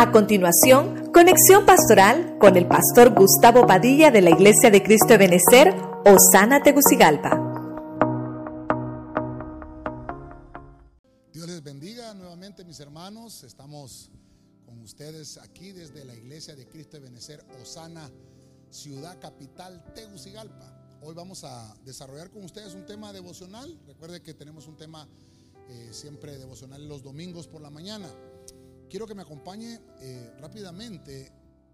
A continuación, conexión pastoral con el pastor Gustavo Padilla de la Iglesia de Cristo de Benecer, Osana Tegucigalpa. Dios les bendiga nuevamente mis hermanos. Estamos con ustedes aquí desde la Iglesia de Cristo de Benecer, Osana, ciudad capital Tegucigalpa. Hoy vamos a desarrollar con ustedes un tema devocional. Recuerde que tenemos un tema eh, siempre devocional los domingos por la mañana. Quiero que me acompañe eh, rápidamente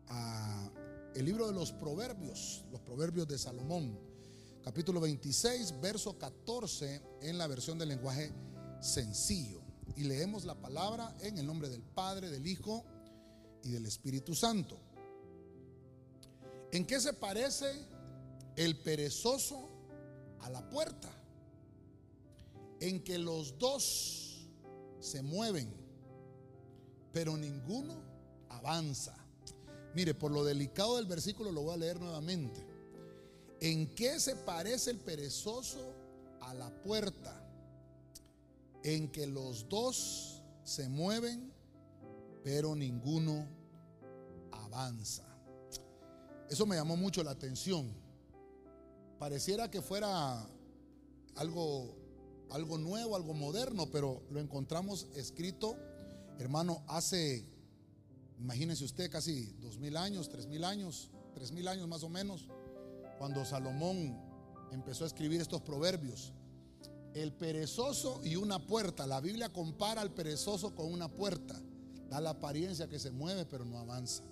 a el libro de los proverbios, los proverbios de Salomón, capítulo 26, verso 14 en la versión del lenguaje sencillo. Y leemos la palabra en el nombre del Padre, del Hijo y del Espíritu Santo. ¿En qué se parece el perezoso a la puerta? En que los dos se mueven pero ninguno avanza. Mire, por lo delicado del versículo lo voy a leer nuevamente. ¿En qué se parece el perezoso a la puerta? En que los dos se mueven, pero ninguno avanza. Eso me llamó mucho la atención. Pareciera que fuera algo, algo nuevo, algo moderno, pero lo encontramos escrito Hermano, hace, imagínese usted, casi dos mil años, tres mil años, tres mil años más o menos, cuando Salomón empezó a escribir estos proverbios. El perezoso y una puerta. La Biblia compara al perezoso con una puerta. Da la apariencia que se mueve, pero no avanza.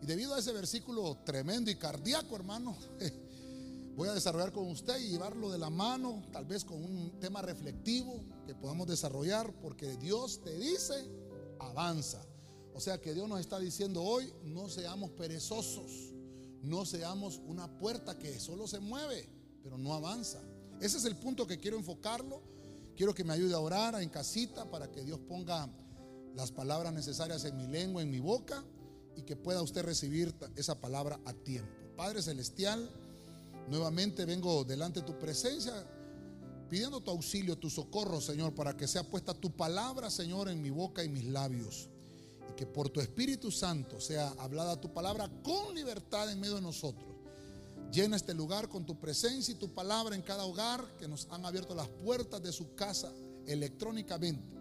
Y debido a ese versículo tremendo y cardíaco, hermano, voy a desarrollar con usted y llevarlo de la mano, tal vez con un tema reflectivo que podamos desarrollar, porque Dios te dice, avanza. O sea que Dios nos está diciendo hoy, no seamos perezosos, no seamos una puerta que solo se mueve, pero no avanza. Ese es el punto que quiero enfocarlo. Quiero que me ayude a orar en casita para que Dios ponga las palabras necesarias en mi lengua, en mi boca, y que pueda usted recibir esa palabra a tiempo. Padre Celestial, Nuevamente vengo delante de tu presencia pidiendo tu auxilio, tu socorro, Señor, para que sea puesta tu palabra, Señor, en mi boca y mis labios. Y que por tu Espíritu Santo sea hablada tu palabra con libertad en medio de nosotros. Llena este lugar con tu presencia y tu palabra en cada hogar que nos han abierto las puertas de su casa electrónicamente.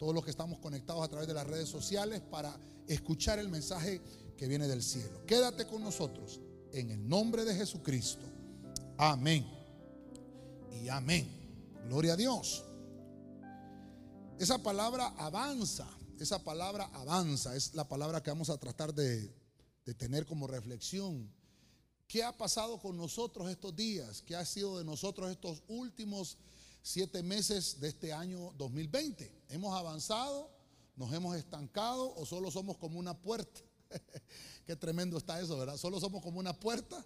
Todos los que estamos conectados a través de las redes sociales para escuchar el mensaje que viene del cielo. Quédate con nosotros en el nombre de Jesucristo. Amén. Y amén. Gloria a Dios. Esa palabra avanza, esa palabra avanza, es la palabra que vamos a tratar de, tener como reflexión. ¿Qué ha pasado con nosotros estos días? ¿Qué ha sido de nosotros estos últimos siete meses de este año 2020? ¿Hemos avanzado? ¿Nos hemos estancado o solo somos como una puerta? Qué tremendo está eso, ¿verdad? Solo somos como una puerta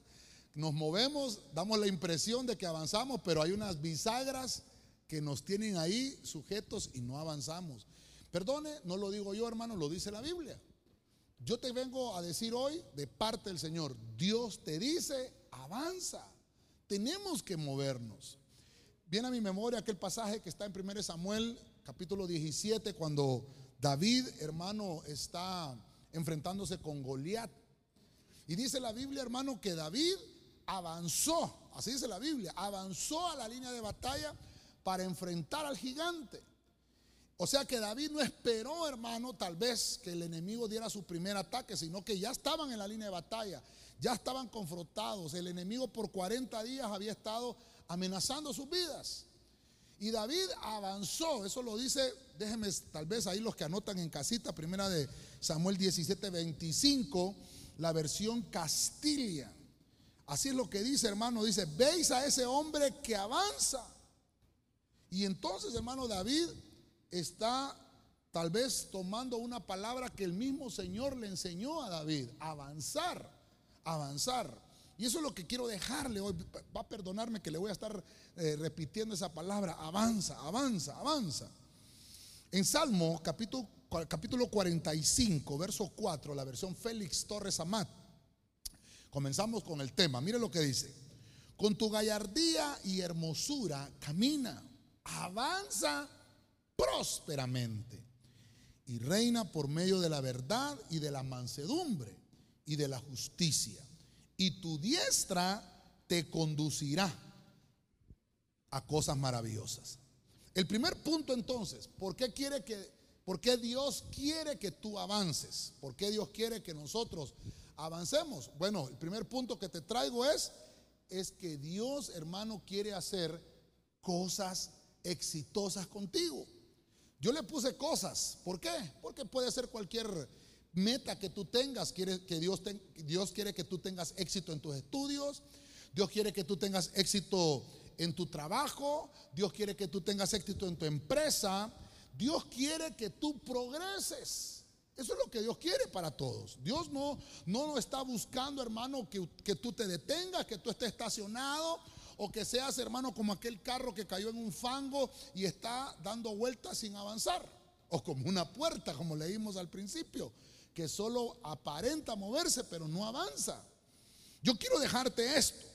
nos movemos, damos la impresión de que avanzamos, pero hay unas bisagras que nos tienen ahí sujetos y no avanzamos. Perdone, no lo digo yo, hermano, lo dice la Biblia. Yo te vengo a decir hoy de parte del Señor, Dios te dice, avanza. Tenemos que movernos. Viene a mi memoria aquel pasaje que está en 1 Samuel, capítulo 17, cuando David, hermano, está enfrentándose con Goliat. Y dice la Biblia, hermano, que David avanzó, así dice la Biblia, avanzó a la línea de batalla para enfrentar al gigante. O sea que David no esperó, hermano, tal vez que el enemigo diera su primer ataque, sino que ya estaban en la línea de batalla, ya estaban confrontados. El enemigo por 40 días había estado amenazando sus vidas. Y David avanzó, eso lo dice, déjenme tal vez ahí los que anotan en casita, primera de Samuel 17, 25, la versión Castilla. Así es lo que dice, hermano. Dice, veis a ese hombre que avanza. Y entonces, hermano David está tal vez tomando una palabra que el mismo Señor le enseñó a David. Avanzar, avanzar. Y eso es lo que quiero dejarle hoy. Va a perdonarme que le voy a estar eh, repitiendo esa palabra. Avanza, avanza, avanza. En Salmo capítulo, capítulo 45, verso 4, la versión Félix Torres Amat Comenzamos con el tema. Mire lo que dice. Con tu gallardía y hermosura camina, avanza prósperamente y reina por medio de la verdad y de la mansedumbre y de la justicia. Y tu diestra te conducirá a cosas maravillosas. El primer punto entonces, ¿por qué quiere que por qué Dios quiere que tú avances? ¿Por qué Dios quiere que nosotros avancemos? Bueno, el primer punto que te traigo es es que Dios, hermano, quiere hacer cosas exitosas contigo. Yo le puse cosas. ¿Por qué? Porque puede ser cualquier meta que tú tengas. Quiere, que Dios, Dios quiere que tú tengas éxito en tus estudios. Dios quiere que tú tengas éxito en tu trabajo. Dios quiere que tú tengas éxito en tu empresa. Dios quiere que tú progreses. Eso es lo que Dios quiere para todos. Dios no, no está buscando, hermano, que, que tú te detengas, que tú estés estacionado o que seas, hermano, como aquel carro que cayó en un fango y está dando vueltas sin avanzar. O como una puerta, como leímos al principio, que solo aparenta moverse, pero no avanza. Yo quiero dejarte esto.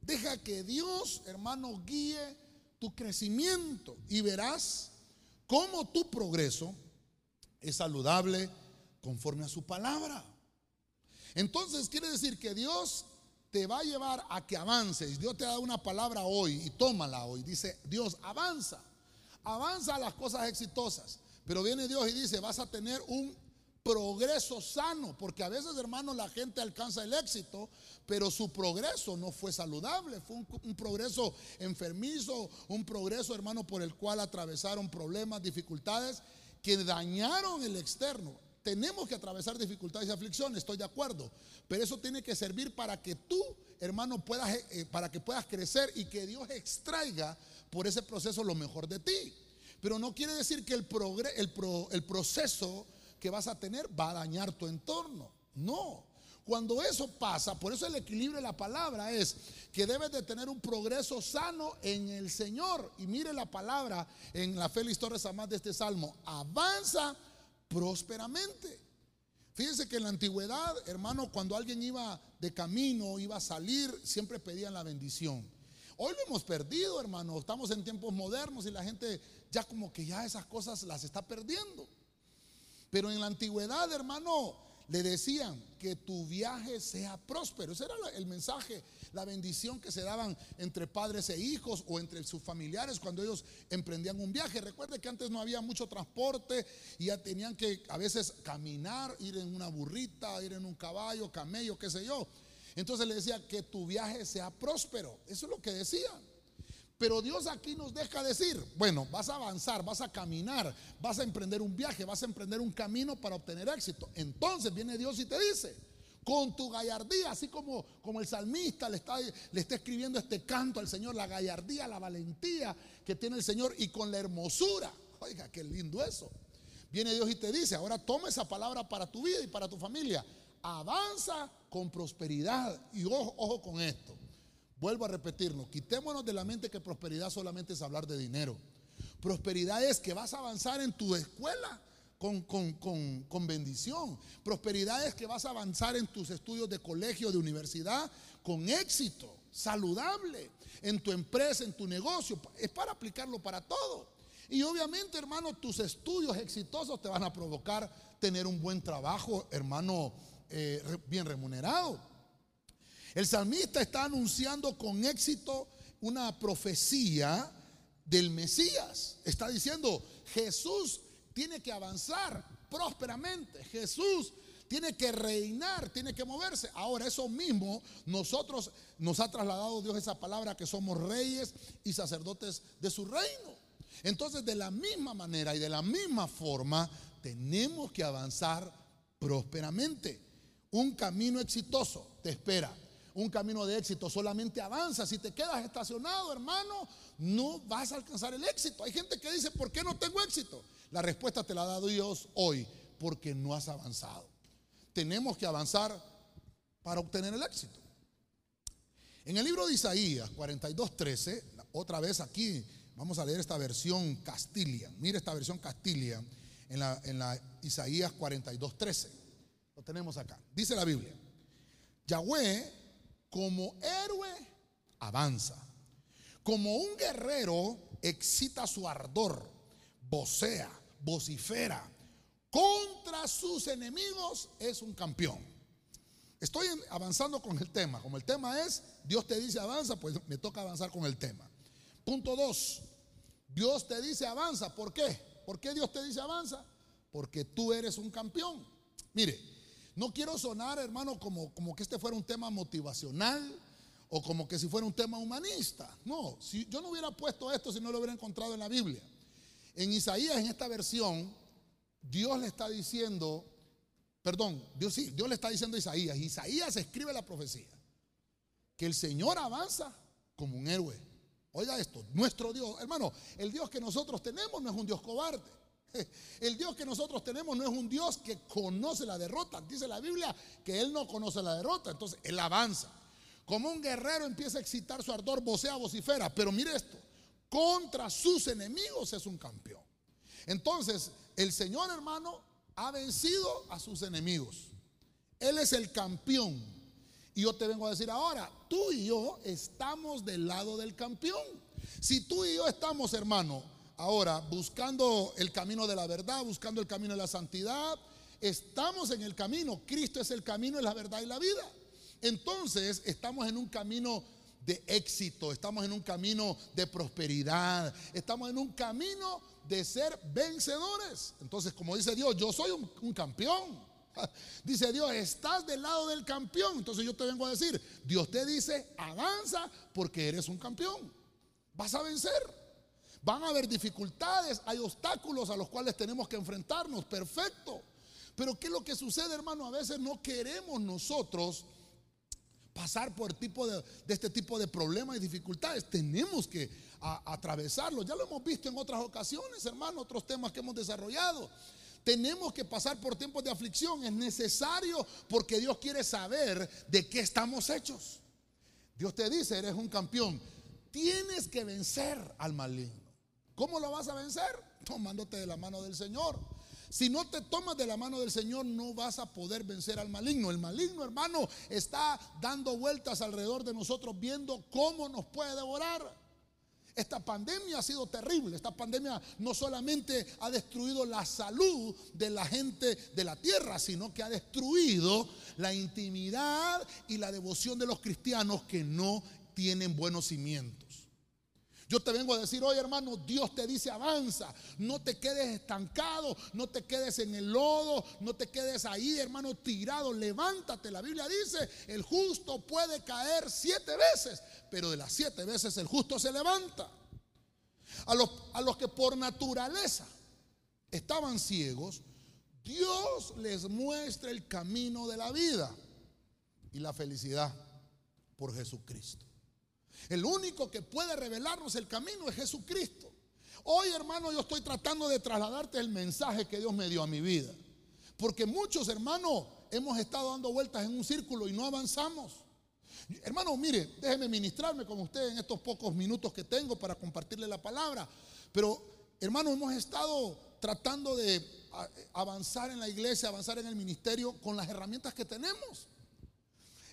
Deja que Dios, hermano, guíe tu crecimiento y verás cómo tu progreso es saludable conforme a su palabra. Entonces quiere decir que Dios te va a llevar a que avances. Dios te da una palabra hoy y tómala hoy. Dice, Dios, avanza. Avanza a las cosas exitosas. Pero viene Dios y dice, vas a tener un progreso sano, porque a veces, hermano, la gente alcanza el éxito, pero su progreso no fue saludable, fue un, un, progreso enfermizo, un progreso, hermano, por el cual atravesaron problemas, dificultades que dañaron el externo. Tenemos que atravesar dificultades y aflicciones, estoy de acuerdo, pero eso tiene que servir para que tú, hermano, puedas, eh, eh, para que puedas crecer y que Dios extraiga por ese proceso lo mejor de ti. Pero no quiere decir que el, el, el proceso que vas a tener va a dañar tu entorno. No. Cuando eso pasa, por eso el equilibrio de la palabra es que debes de tener un progreso sano en el Señor. Y mire la palabra en la Félix Torres Amás de este salmo. Avanza prósperamente. Fíjense que en la antigüedad, hermano, cuando alguien iba de camino, iba a salir, siempre pedían la bendición. Hoy lo hemos perdido, hermano. Estamos en tiempos modernos y la gente ya como que ya esas cosas las está perdiendo. Pero en la antigüedad, hermano, le decían que tu viaje sea próspero. Ese era el mensaje, la bendición que se daban entre padres e hijos o entre sus familiares cuando ellos emprendían un viaje. Recuerde que antes no había mucho transporte y ya tenían que a veces caminar, ir en una burrita, ir en un caballo, camello, qué sé yo. Entonces le decía que tu viaje sea próspero. Eso es lo que decían. Pero Dios aquí nos deja decir, bueno, vas a avanzar, vas a caminar, vas a emprender un viaje, vas a emprender un camino para obtener éxito. Entonces viene Dios y te dice, con tu gallardía, así como, como el salmista le está, le está escribiendo este canto al Señor, la gallardía, la valentía que tiene el Señor y con la hermosura. Oiga, qué lindo eso. Viene Dios y te dice, ahora toma esa palabra para tu vida y para tu familia. Avanza con prosperidad. Y ojo, ojo con esto. Vuelvo a repetirlo, quitémonos de la mente que prosperidad solamente es hablar de dinero. Prosperidad es que vas a avanzar en tu escuela con, con, bendición. Prosperidad es que vas a avanzar en tus estudios de colegio, de universidad, con éxito, saludable, en tu empresa, en tu negocio. Es para aplicarlo para todo. Y obviamente, hermano, tus estudios exitosos te van a provocar tener un buen trabajo, hermano, eh, bien remunerado. El salmista está anunciando con éxito una profecía del Mesías. Está diciendo, Jesús tiene que avanzar prósperamente. Jesús tiene que reinar, tiene que moverse. Ahora, eso mismo, nosotros nos ha trasladado Dios esa palabra que somos reyes y sacerdotes de su reino. Entonces, de la misma manera y de la misma forma, tenemos que avanzar prósperamente. Un camino exitoso te espera un camino de éxito solamente avanza. Si te quedas estacionado, hermano, no vas a alcanzar el éxito. Hay gente que dice, ¿por qué no tengo éxito? La respuesta te la ha dado Dios hoy, porque no has avanzado. Tenemos que avanzar para obtener el éxito. En el libro de Isaías 42:13, otra vez aquí vamos a leer esta versión Castilian. Mire esta versión Castilian en la, en la Isaías 42:13. Lo tenemos acá. Dice la Biblia: Yahweh como héroe avanza. Como un guerrero excita su ardor, vocea, vocifera. contra sus enemigos es un campeón. Estoy avanzando con el tema. Como el tema es, Dios te dice avanza, pues me toca avanzar con el tema. Punto dos, Dios te dice avanza. ¿Por qué? ¿Por qué Dios te dice avanza? Porque tú eres un campeón. Mire, no quiero sonar, hermano, como, como que este fuera un tema motivacional o como que si fuera un tema humanista. No, si yo no hubiera puesto esto si no lo hubiera encontrado en la Biblia. En Isaías, en esta versión, Dios le está diciendo, perdón, Dios sí, Dios le está diciendo a Isaías, Isaías escribe la profecía, que el Señor avanza como un héroe. Oiga esto, nuestro Dios, hermano, el Dios que nosotros tenemos no es un Dios cobarde. El Dios que nosotros tenemos no es un Dios que conoce la derrota. Dice la Biblia que Él no conoce la derrota, entonces Él avanza. Como un guerrero empieza a excitar su ardor, vocea, vocifera. Pero mire esto, contra sus enemigos es un campeón. Entonces, el Señor hermano ha vencido a sus enemigos. Él es el campeón. Y yo te vengo a decir ahora, tú y yo estamos del lado del campeón. Si tú y yo estamos, hermano, ahora buscando el camino de la verdad, buscando el camino de la santidad, estamos en el camino. Cristo es el camino, la verdad y la vida. Entonces estamos en un camino de éxito, estamos en un camino de prosperidad, estamos en un camino de ser vencedores. Entonces, como dice Dios, yo soy un, campeón. Dice Dios, estás del lado del campeón. Entonces yo te vengo a decir, Dios te dice, avanza porque eres un campeón. Vas a vencer. Van a haber dificultades, hay obstáculos a los cuales tenemos que enfrentarnos. Perfecto. Pero ¿qué es lo que sucede, hermano? A veces no queremos nosotros pasar por tipo de, este tipo de problemas y dificultades. Tenemos que atravesarlo. Ya lo hemos visto en otras ocasiones, hermano, otros temas que hemos desarrollado. Tenemos que pasar por tiempos de aflicción. Es necesario porque Dios quiere saber de qué estamos hechos. Dios te dice, eres un campeón. Tienes que vencer al maligno. ¿Cómo lo vas a vencer? Tomándote de la mano del Señor. Si no te tomas de la mano del Señor, no vas a poder vencer al maligno. El maligno, hermano, está dando vueltas alrededor de nosotros viendo cómo nos puede devorar. Esta pandemia ha sido terrible. Esta pandemia no solamente ha destruido la salud de la gente de la tierra, sino que ha destruido la intimidad y la devoción de los cristianos que no tienen buenos cimientos. Yo te vengo a decir hoy, hermano, Dios te dice avanza, no te quedes estancado, no te quedes en el lodo, no te quedes ahí, hermano, tirado, levántate. La Biblia dice, el justo puede caer siete veces, pero de las siete veces el justo se levanta. A los, a los que por naturaleza estaban ciegos, Dios les muestra el camino de la vida y la felicidad por Jesucristo. El único que puede revelarnos el camino es Jesucristo. Hoy, hermano, yo estoy tratando de trasladarte el mensaje que Dios me dio a mi vida. Porque muchos, hermanos, hemos estado dando vueltas en un círculo y no avanzamos. Hermano, mire, déjeme ministrarme con usted en estos pocos minutos que tengo para compartirle la palabra. Pero, hermano, hemos estado tratando de avanzar en la iglesia, avanzar en el ministerio con las herramientas que tenemos.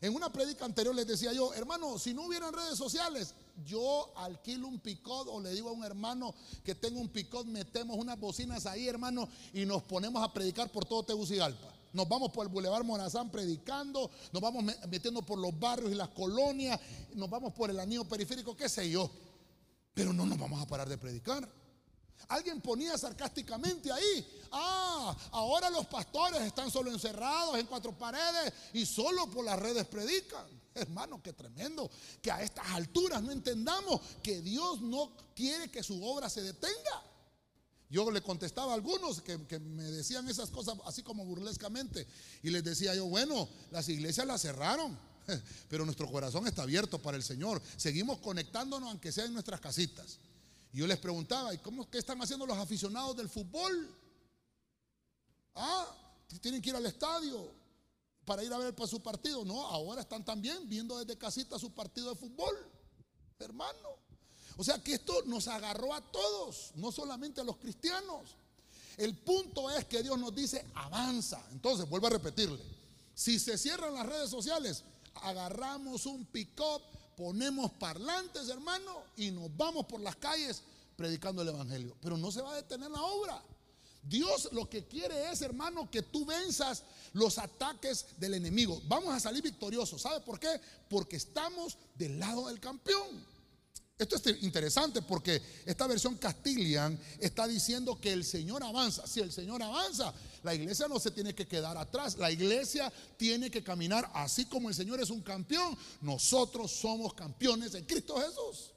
En una prédica anterior les decía yo, hermano, si no hubieran redes sociales, yo alquilo un picot o le digo a un hermano que tenga un picot, metemos unas bocinas ahí, hermano, y nos ponemos a predicar por todo Tegucigalpa. Nos vamos por el Boulevard Morazán predicando, nos vamos metiendo por los barrios y las colonias, nos vamos por el anillo periférico, qué sé yo. Pero no nos vamos a parar de predicar. Alguien ponía sarcásticamente ahí, ah, ahora los pastores están solo encerrados en cuatro paredes y solo por las redes predican. Hermano, qué tremendo que a estas alturas no entendamos que Dios no quiere que su obra se detenga. Yo le contestaba a algunos que, que, me decían esas cosas así como burlescamente y les decía yo, bueno, las iglesias las cerraron, pero nuestro corazón está abierto para el Señor. Seguimos conectándonos aunque sea en nuestras casitas. Y yo les preguntaba, ¿y cómo qué están haciendo los aficionados del fútbol? Ah, tienen que ir al estadio para ir a ver para su partido. No, ahora están también viendo desde casita su partido de fútbol, hermano. O sea que esto nos agarró a todos, no solamente a los cristianos. El punto es que Dios nos dice, avanza. Entonces, vuelvo a repetirle, si se cierran las redes sociales, agarramos un pick-up ponemos parlantes, hermano, y nos vamos por las calles predicando el Evangelio. Pero no se va a detener la obra. Dios lo que quiere es, hermano, que tú venzas los ataques del enemigo. Vamos a salir victoriosos. ¿Sabe por qué? Porque estamos del lado del campeón. Esto es interesante porque esta versión Castilian está diciendo que el Señor avanza. Si el Señor avanza, la iglesia no se tiene que quedar atrás. La iglesia tiene que caminar así como el Señor es un campeón. Nosotros somos campeones en Cristo Jesús.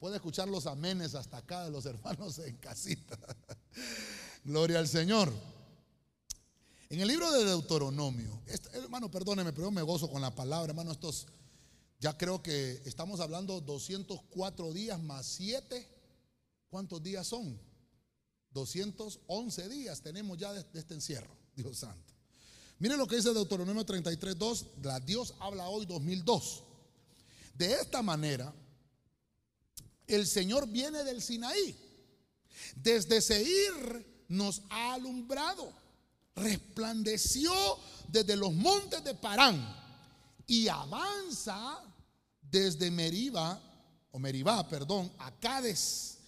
Puede escuchar los amenes hasta acá de los hermanos en casita. Gloria al Señor. En el libro de Deuteronomio, hermano, perdóneme, pero yo me gozo con la palabra, hermano, estos, ya creo que estamos hablando 204 días más 7. ¿Cuántos días son? 211 días tenemos ya de, este encierro, Dios santo. Miren lo que dice Deuteronomio 33, 2, la Dios habla hoy 2002. De esta manera, el Señor viene del Sinaí. Desde Seir nos ha alumbrado. Resplandeció desde los montes de Parán y avanza desde Meriba, o Meribá, perdón, a Cádiz.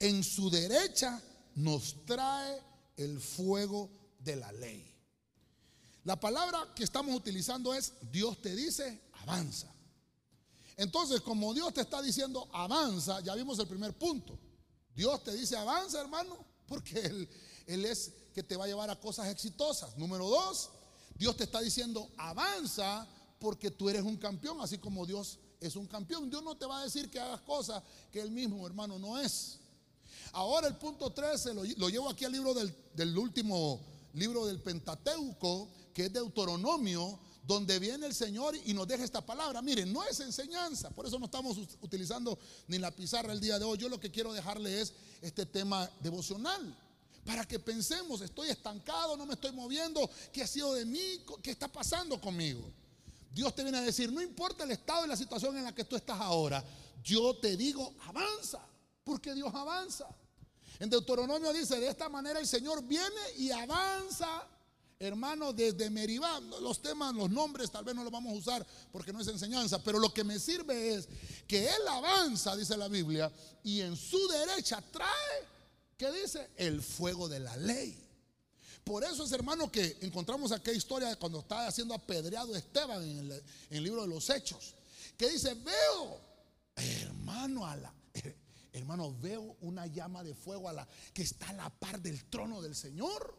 En su derecha nos trae el fuego de la ley. La palabra que estamos utilizando es Dios te dice, avanza. Entonces, como Dios te está diciendo, avanza, ya vimos el primer punto. Dios te dice, avanza, hermano, porque Él, él es que te va a llevar a cosas exitosas. Número dos, Dios te está diciendo, avanza porque tú eres un campeón, así como Dios es un campeón. Dios no te va a decir que hagas cosas que Él mismo, hermano, no es. Ahora el punto 13 lo, llevo aquí al libro del, del último libro del Pentateuco, que es Deuteronomio, donde viene el Señor y nos deja esta palabra. Miren, no es enseñanza, por eso no estamos utilizando ni la pizarra el día de hoy. Yo lo que quiero dejarle es este tema devocional. Para que pensemos, estoy estancado, no me estoy moviendo, ¿qué ha sido de mí? ¿Qué está pasando conmigo? Dios te viene a decir, no importa el estado y la situación en la que tú estás ahora, yo te digo, avanza, porque Dios avanza. En Deuteronomio dice, de esta manera el Señor viene y avanza hermano, desde Meribá. Los temas, los nombres tal vez no los vamos a usar porque no es enseñanza, pero lo que me sirve es que Él avanza, dice la Biblia, y en su derecha trae, ¿qué dice? El fuego de la ley. Por eso es, hermano, que encontramos aquella historia de cuando estaba siendo apedreado Esteban en el, libro de los Hechos, que dice, veo, hermano, a la, hermano, veo una llama de fuego a la que está a la par del trono del Señor.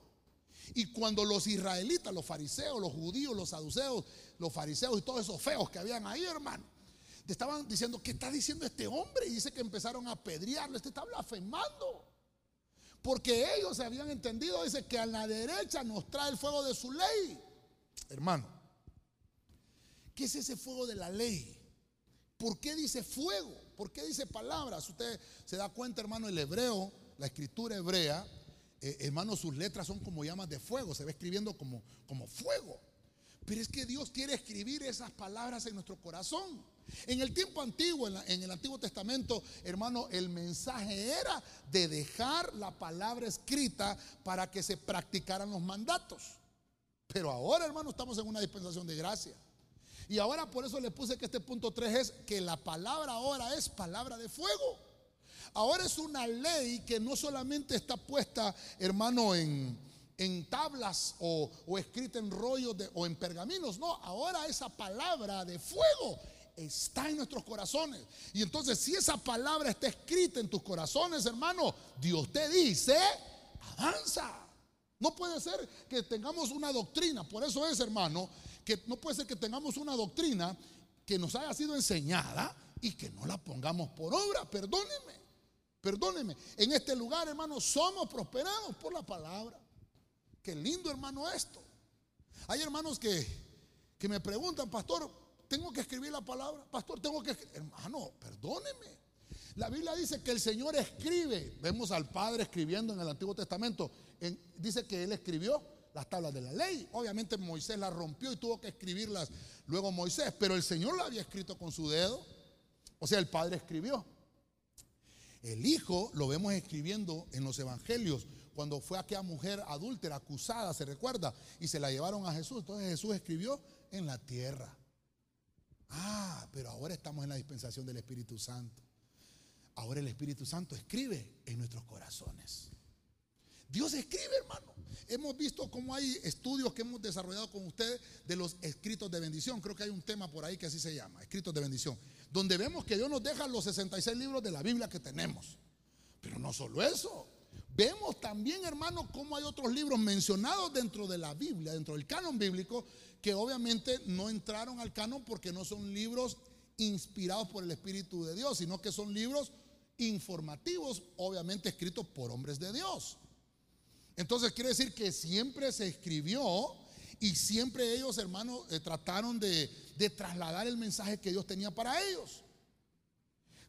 Y cuando los israelitas, los fariseos, los judíos, los saduceos, los fariseos y todos esos feos que habían ahí, hermano, te estaban diciendo, ¿qué está diciendo este hombre? Y dice que empezaron a apedrearlo, este está blasfemando. Porque ellos habían entendido, dice que a la derecha nos trae el fuego de su ley. Hermano, ¿qué es ese fuego de la ley? ¿Por qué dice fuego? ¿Por qué dice palabras? Usted se da cuenta, hermano, el hebreo, la escritura hebrea, eh, hermano, sus letras son como llamas de fuego, se va escribiendo como, como fuego. Pero es que Dios quiere escribir esas palabras en nuestro corazón. En el tiempo antiguo, en, en, el Antiguo Testamento, hermano, el mensaje era de dejar la palabra escrita para que se practicaran los mandatos. Pero ahora, hermano, estamos en una dispensación de gracia. Y ahora por eso le puse que este punto 3 es que la palabra ahora es palabra de fuego. Ahora es una ley que no solamente está puesta, hermano, en, tablas o, escrita en rollos o en pergaminos. No, ahora esa palabra de fuego está en nuestros corazones. Y entonces si esa palabra está escrita en tus corazones, hermano, Dios te dice, avanza. No puede ser que tengamos una doctrina. Por eso es, hermano, que no puede ser que tengamos una doctrina que nos haya sido enseñada y que no la pongamos por obra. Perdóneme. Perdóneme, en este lugar, hermano, somos prosperados por la palabra. Qué lindo, hermano, esto. Hay hermanos que, que me preguntan, pastor, ¿tengo que escribir la palabra? Pastor, tengo que. Hermano, perdóneme. La Biblia dice que el Señor escribe. Vemos al Padre escribiendo en el Antiguo Testamento. dice que Él escribió las tablas de la ley. Obviamente Moisés las rompió y tuvo que escribirlas luego Moisés. Pero el Señor la había escrito con su dedo. O sea, el Padre escribió. El Hijo lo vemos escribiendo en los evangelios cuando fue aquella mujer adúltera acusada, se recuerda, y se la llevaron a Jesús. Entonces Jesús escribió en la tierra. Ah, pero ahora estamos en la dispensación del Espíritu Santo. Ahora el Espíritu Santo escribe en nuestros corazones. Dios escribe, hermano. Hemos visto cómo hay estudios que hemos desarrollado con ustedes de los escritos de bendición. Creo que hay un tema por ahí que así se llama, escritos de bendición. Donde vemos que Dios nos deja los 66 libros de la Biblia que tenemos. Pero no solo eso. Vemos también, hermano, cómo hay otros libros mencionados dentro de la Biblia, dentro del canon bíblico, que obviamente no entraron al canon porque no son libros inspirados por el Espíritu de Dios, sino que son libros informativos, obviamente escritos por hombres de Dios. Entonces quiere decir que siempre se escribió y siempre ellos, hermanos, eh, trataron de, de trasladar el mensaje que Dios tenía para ellos.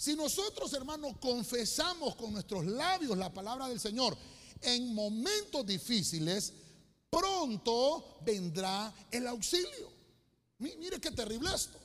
Si nosotros, hermanos, confesamos con nuestros labios la palabra del Señor en momentos difíciles, pronto vendrá el auxilio. Mire qué terrible esto.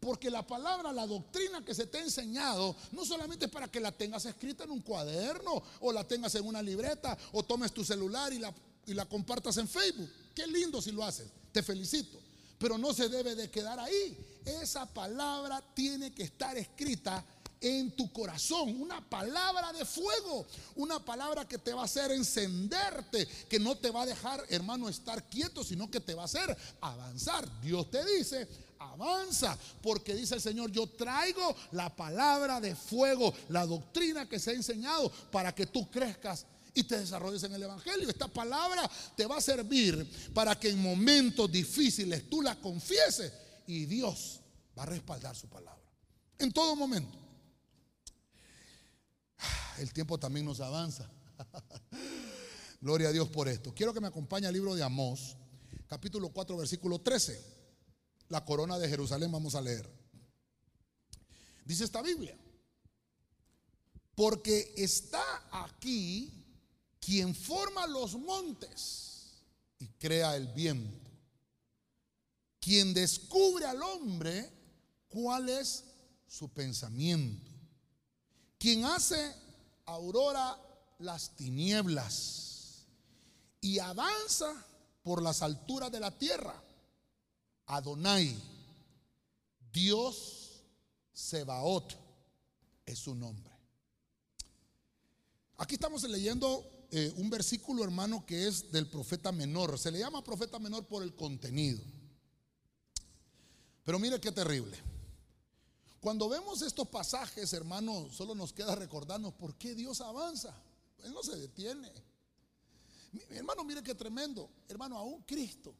Porque la palabra, la doctrina que se te ha enseñado, no solamente es para que la tengas escrita en un cuaderno, o la tengas en una libreta, o tomes tu celular y la, y la compartas en Facebook. Qué lindo si lo haces, te felicito. Pero no se debe de quedar ahí. Esa palabra tiene que estar escrita en tu corazón, una palabra de fuego, una palabra que te va a hacer encenderte, que no te va a dejar, hermano, estar quieto, sino que te va a hacer avanzar. Dios te dice, avanza, porque dice el Señor, yo traigo la palabra de fuego, la doctrina que se ha enseñado para que tú crezcas y te desarrolles en el Evangelio. Esta palabra te va a servir para que en momentos difíciles tú la confieses y Dios va a respaldar su palabra. En todo momento. El tiempo también nos avanza. Gloria a Dios por esto. Quiero que me acompañe al libro de Amós, capítulo 4, versículo 13. La corona de Jerusalén vamos a leer. Dice esta Biblia. Porque está aquí quien forma los montes y crea el viento. Quien descubre al hombre cuál es su pensamiento quien hace aurora las tinieblas y avanza por las alturas de la tierra. Adonai, Dios Sebaot es su nombre. Aquí estamos leyendo eh, un versículo, hermano, que es del profeta menor. Se le llama profeta menor por el contenido. Pero mire qué terrible. Cuando vemos estos pasajes, hermano, solo nos queda recordarnos por qué Dios avanza. Él no se detiene. Mi, hermano, mire qué tremendo. Hermano, aún Cristo,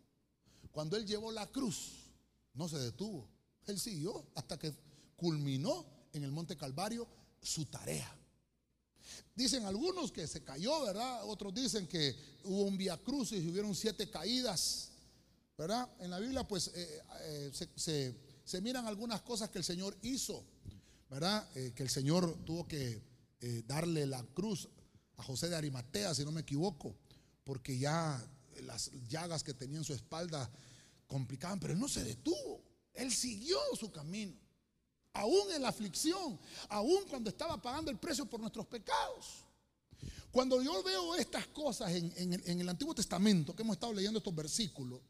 cuando Él llevó la cruz, no se detuvo. Él siguió hasta que culminó en el Monte Calvario su tarea. Dicen algunos que se cayó, ¿verdad? Otros dicen que hubo un via cruz y hubieron siete caídas, ¿verdad? En la Biblia, pues eh, eh, se miran algunas cosas que el Señor hizo, ¿verdad? Eh, que el Señor tuvo que eh, darle la cruz a José de Arimatea, si no me equivoco, porque ya las llagas que tenía en su espalda complicaban, pero él no se detuvo, él siguió su camino, aún en la aflicción, aún cuando estaba pagando el precio por nuestros pecados. Cuando yo veo estas cosas en, en el Antiguo Testamento, que hemos estado leyendo estos versículos,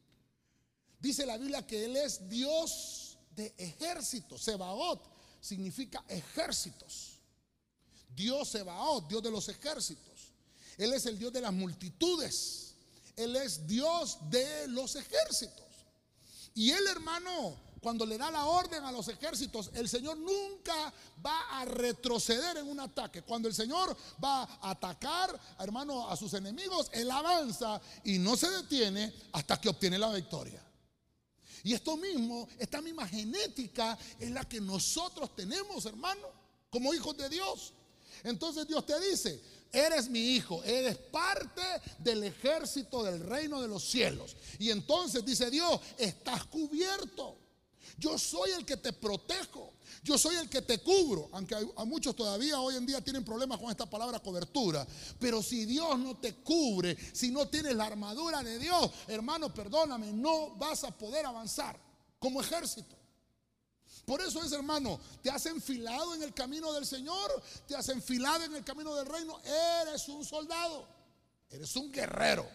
dice la Biblia que Él es Dios de ejércitos. Sebaot significa ejércitos. Dios Sebaot, Dios de los ejércitos. Él es el Dios de las multitudes. Él es Dios de los ejércitos. Y él, hermano, cuando le da la orden a los ejércitos, el Señor nunca va a retroceder en un ataque. Cuando el Señor va a atacar, hermano, a sus enemigos, Él avanza y no se detiene hasta que obtiene la victoria. Y esto mismo, esta misma genética es la que nosotros tenemos, hermano, como hijos de Dios. Entonces Dios te dice, eres mi hijo, eres parte del ejército del reino de los cielos. Y entonces dice Dios, estás cubierto. Yo soy el que te protejo. Yo soy el que te cubro, aunque a muchos todavía hoy en día tienen problemas con esta palabra cobertura. Pero si Dios no te cubre, si no tienes la armadura de Dios, hermano, perdóname, no vas a poder avanzar como ejército. Por eso es, hermano, te has enfilado en el camino del Señor, te has enfilado en el camino del reino, eres un soldado, eres un guerrero.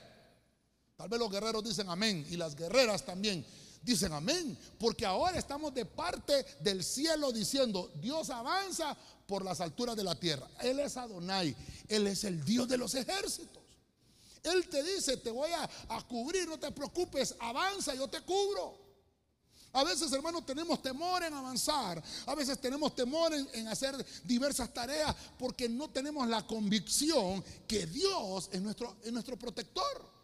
Tal vez los guerreros dicen amén y las guerreras también dicen amén, porque ahora estamos de parte del cielo diciendo, Dios avanza por las alturas de la tierra. Él es Adonai, Él es el Dios de los ejércitos. Él te dice, te voy a, cubrir, no te preocupes, avanza, yo te cubro. A veces, hermanos, tenemos temor en avanzar. A veces tenemos temor en, hacer diversas tareas porque no tenemos la convicción que Dios es nuestro, es nuestro protector.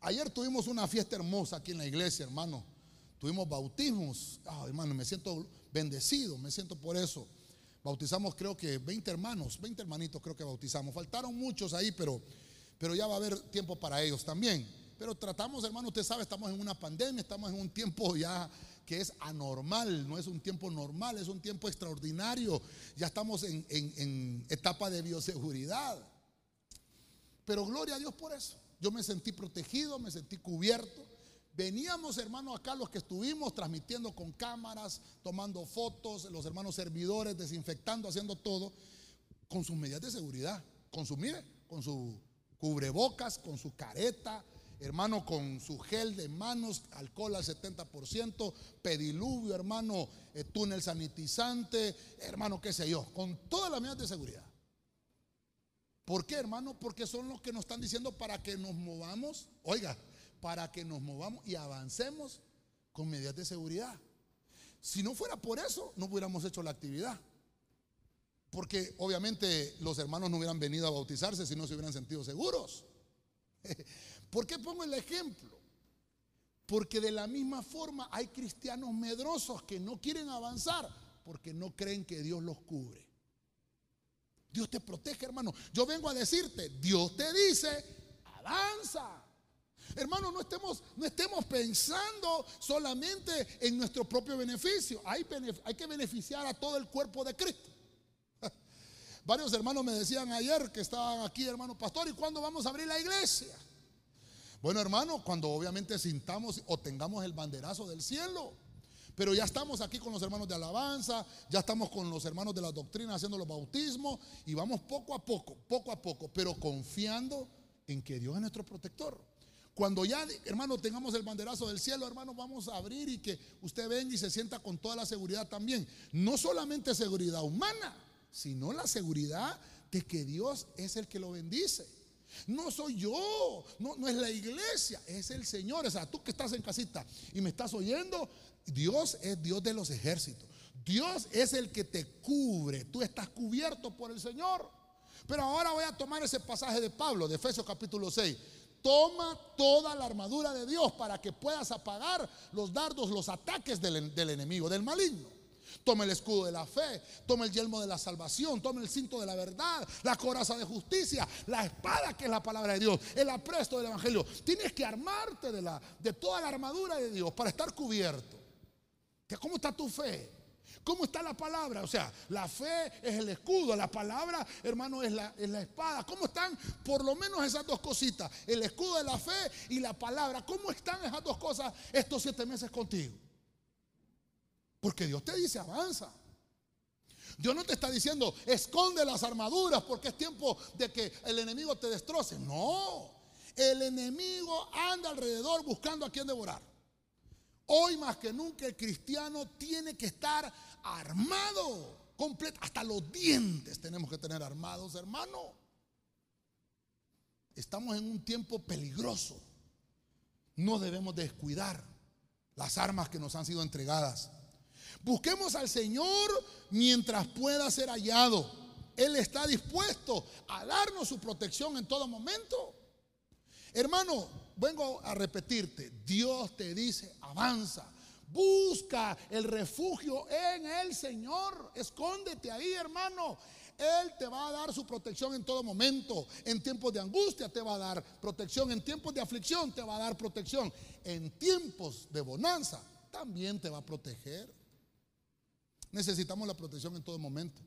Ayer tuvimos una fiesta hermosa aquí en la iglesia, hermano. Tuvimos bautismos. Ah, hermano, me siento bendecido, me siento por eso. Bautizamos creo que 20 hermanos, 20 hermanitos creo que bautizamos. Faltaron muchos ahí, pero, pero ya va a haber tiempo para ellos también. Pero tratamos, hermano, usted sabe, estamos en una pandemia, estamos en un tiempo ya que es anormal, no es un tiempo normal, es un tiempo extraordinario. Ya estamos en, en etapa de bioseguridad. Pero gloria a Dios por eso. Yo me sentí protegido, me sentí cubierto. Veníamos, hermanos, acá los que estuvimos transmitiendo con cámaras, tomando fotos, los hermanos servidores, desinfectando, haciendo todo, con sus medidas de seguridad, con su, mire, con su cubrebocas, con su careta, hermano, con su gel de manos, alcohol al 70%, pediluvio, hermano, eh, túnel sanitizante, hermano, qué sé yo, con todas las medidas de seguridad. ¿Por qué, hermano? Porque son los que nos están diciendo para que nos movamos, oiga, para que nos movamos y avancemos con medidas de seguridad. Si no fuera por eso, no hubiéramos hecho la actividad. Porque obviamente los hermanos no hubieran venido a bautizarse si no se hubieran sentido seguros. ¿Por qué pongo el ejemplo? Porque de la misma forma hay cristianos medrosos que no quieren avanzar porque no creen que Dios los cubre. Dios te protege, hermano. Yo vengo a decirte, Dios te dice, avanza. Hermano, no estemos, no estemos pensando solamente en nuestro propio beneficio. Hay, hay que beneficiar a todo el cuerpo de Cristo. Varios hermanos me decían ayer que estaban aquí, hermano pastor, ¿y cuándo vamos a abrir la iglesia? Bueno, hermano, cuando obviamente sintamos o tengamos el banderazo del cielo. Pero ya estamos aquí con los hermanos de alabanza, ya estamos con los hermanos de la doctrina haciendo los bautismos y vamos poco a poco, poco a poco, pero confiando en que Dios es nuestro protector. Cuando ya, hermano, tengamos el banderazo del cielo, hermano, vamos a abrir y que usted venga y se sienta con toda la seguridad también. No solamente seguridad humana, sino la seguridad de que Dios es el que lo bendice. No soy yo, no, no es la iglesia, es el Señor. O sea, tú que estás en casita y me estás oyendo, Dios es Dios de los ejércitos. Dios es el que te cubre. Tú estás cubierto por el Señor. Pero ahora voy a tomar ese pasaje de Pablo, de Efesios capítulo 6. Toma toda la armadura de Dios para que puedas apagar los dardos, los ataques del, del enemigo, del maligno. Toma el escudo de la fe, toma el yelmo de la salvación, toma el cinto de la verdad, la coraza de justicia, la espada que es la palabra de Dios, el apresto del evangelio. Tienes que armarte de, la, de toda la armadura de Dios para estar cubierto. ¿Cómo está tu fe? ¿Cómo está la palabra? O sea, la fe es el escudo, la palabra, hermano, es la, es la, espada. ¿Cómo están por lo menos esas dos cositas? El escudo de la fe y la palabra. ¿Cómo están esas dos cosas estos siete meses contigo? Porque Dios te dice, avanza. Dios no te está diciendo, esconde las armaduras porque es tiempo de que el enemigo te destroce. No, el enemigo anda alrededor buscando a quien devorar. Hoy más que nunca el cristiano tiene que estar armado, completo, hasta los dientes tenemos que tener armados, hermano. Estamos en un tiempo peligroso. No debemos descuidar las armas que nos han sido entregadas. Busquemos al Señor mientras pueda ser hallado. Él está dispuesto a darnos su protección en todo momento. Hermano, vengo a repetirte, Dios te dice, avanza. Busca el refugio en el Señor. Escóndete ahí, hermano. Él te va a dar su protección en todo momento. En tiempos de angustia te va a dar protección. En tiempos de aflicción te va a dar protección. En tiempos de bonanza también te va a proteger. Necesitamos la protección en todo momento.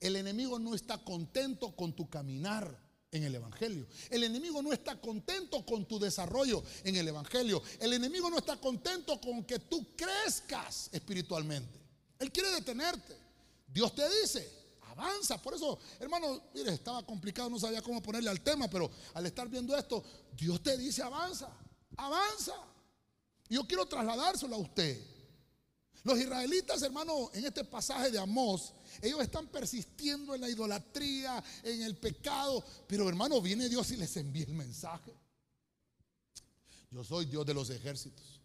El enemigo no está contento con tu caminar en el Evangelio. El enemigo no está contento con tu desarrollo en el Evangelio. El enemigo no está contento con que tú crezcas espiritualmente. Él quiere detenerte. Dios te dice, avanza. Por eso, hermano, mire, estaba complicado, no sabía cómo ponerle al tema, pero al estar viendo esto, Dios te dice, avanza, avanza. Yo quiero trasladárselo a usted. Los israelitas, hermano, en este pasaje de Amós, ellos están persistiendo en la idolatría, en el pecado, pero hermano, viene Dios y les envía el mensaje. Yo soy Dios de los ejércitos.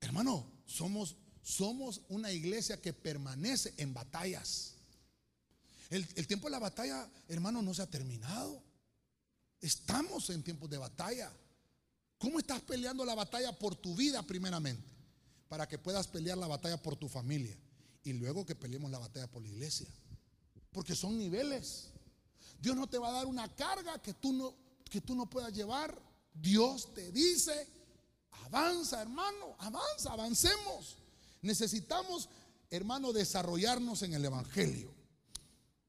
Hermano, somos, somos una iglesia que permanece en batallas. El, el tiempo de la batalla, hermano, no se ha terminado. Estamos en tiempos de batalla. ¿Cómo estás peleando la batalla por tu vida primeramente? Para que puedas pelear la batalla por tu familia. Y luego que peleemos la batalla por la iglesia. Porque son niveles. Dios no te va a dar una carga que tú no, que tú no puedas llevar. Dios te dice, avanza hermano, avanza, avancemos. Necesitamos, hermano, desarrollarnos en el Evangelio.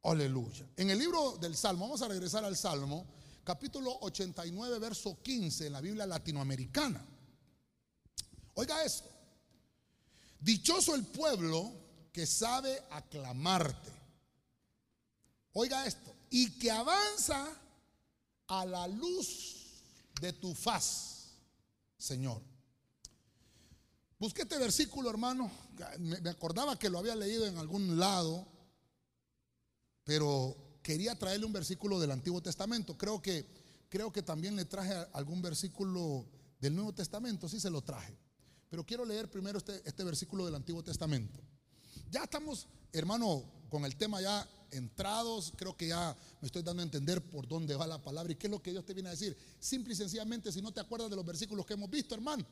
Aleluya. En el libro del Salmo, vamos a regresar al Salmo capítulo 89, verso 15 en la Biblia latinoamericana. Oiga esto. Dichoso el pueblo que sabe aclamarte. Oiga esto. Y que avanza a la luz de tu faz, Señor. Busqué este versículo, hermano. Me acordaba que lo había leído en algún lado, pero quería traerle un versículo del Antiguo Testamento. Creo que, creo que también le traje algún versículo del Nuevo Testamento, sí se lo traje. Pero quiero leer primero este, este versículo del Antiguo Testamento. Ya estamos, hermano, con el tema ya entrados, creo que ya me estoy dando a entender por dónde va la palabra y qué es lo que Dios te viene a decir. Simple y sencillamente, si no te acuerdas de los versículos que hemos visto, hermano,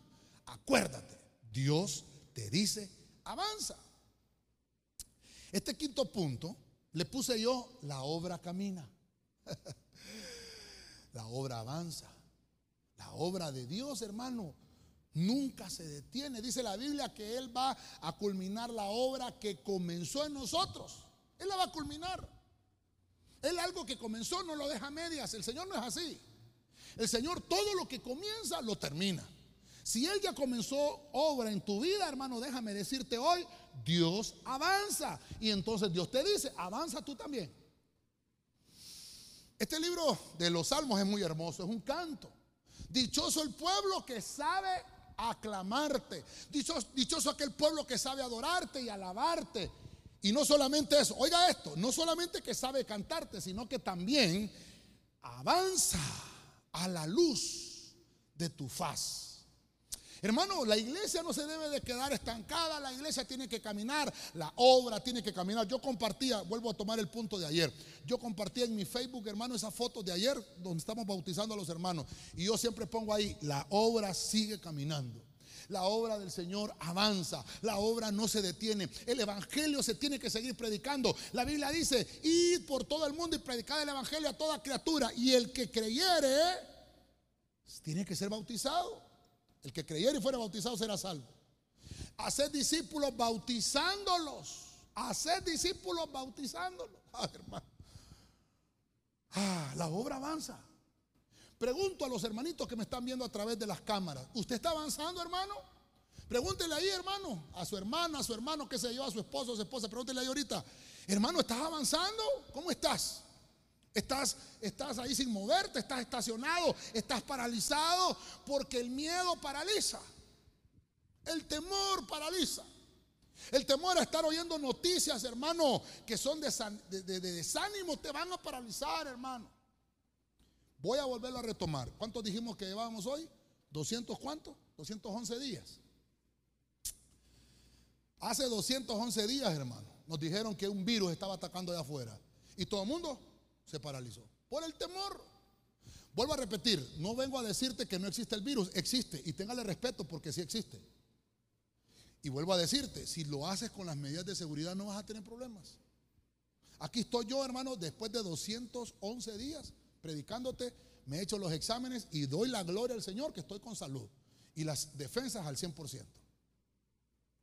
acuérdate, Dios te dice, avanza. Este quinto punto le puse yo, la obra camina. la obra avanza. La obra de Dios, hermano, nunca se detiene. Dice la Biblia que Él va a culminar la obra que comenzó en nosotros. Él la va a culminar. Él algo que comenzó no lo deja a medias. El Señor no es así. El Señor todo lo que comienza lo termina. Si Él ya comenzó obra en tu vida, hermano, déjame decirte hoy, Dios avanza. Y entonces Dios te dice, avanza tú también. Este libro de los salmos es muy hermoso, es un canto. Dichoso el pueblo que sabe aclamarte. Dichoso, aquel pueblo que sabe adorarte y alabarte. Y no solamente eso, oiga esto, no solamente que sabe cantarte, sino que también avanza a la luz de tu faz. Hermano, la iglesia no se debe de quedar estancada, la iglesia tiene que caminar, la obra tiene que caminar. Yo compartía, vuelvo a tomar el punto de ayer, yo compartía en mi Facebook, hermano, esa foto de ayer donde estamos bautizando a los hermanos. Y yo siempre pongo ahí, la obra sigue caminando. La obra del Señor avanza, la obra no se detiene. El Evangelio se tiene que seguir predicando. La Biblia dice, id por todo el mundo y predicad el Evangelio a toda criatura. Y el que creyere, tiene que ser bautizado. El que creyera y fuera bautizado será salvo. Hacer discípulos bautizándolos. Hacer discípulos bautizándolos. Ah, hermano. Ah, la obra avanza. Pregunto a los hermanitos que me están viendo a través de las cámaras. ¿Usted está avanzando, hermano? Pregúntele ahí, hermano, a su hermana, a su hermano que se lleva a su esposo, a su esposa. Pregúntele ahí ahorita, hermano, ¿estás avanzando? ¿Cómo estás? Estás, estás ahí sin moverte, estás estacionado, estás paralizado porque el miedo paraliza. El temor paraliza. El temor a estar oyendo noticias, hermano, que son de, de, desánimo, te van a paralizar, hermano. Voy a volverlo a retomar. ¿Cuántos dijimos que llevábamos hoy? ¿200 cuántos? 211 días. Hace 211 días, hermano, nos dijeron que un virus estaba atacando de afuera. Y todo el mundo se paralizó. Por el temor. Vuelvo a repetir, no vengo a decirte que no existe el virus, existe y téngale respeto porque sí existe. Y vuelvo a decirte, si lo haces con las medidas de seguridad no vas a tener problemas. Aquí estoy yo, hermano, después de 211 días predicándote, me he hecho los exámenes y doy la gloria al Señor que estoy con salud y las defensas al 100%.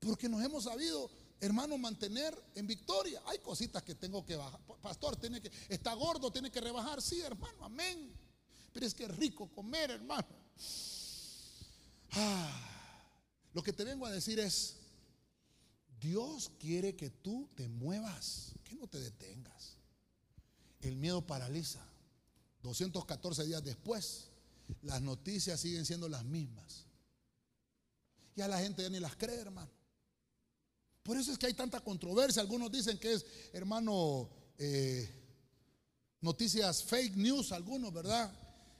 Porque nos hemos sabido hermano, mantener en victoria. Hay cositas que tengo que bajar. Pastor, tiene que, está gordo, tiene que rebajar. Sí, hermano, amén. Pero es que es rico comer, hermano. Ah, lo que te vengo a decir es, Dios quiere que tú te muevas, que no te detengas. El miedo paraliza. 214 días después, las noticias siguen siendo las mismas. Y a la gente ya ni las cree, hermano. Por eso es que hay tanta controversia. Algunos dicen que es, hermano, eh, noticias fake news, algunos, ¿verdad?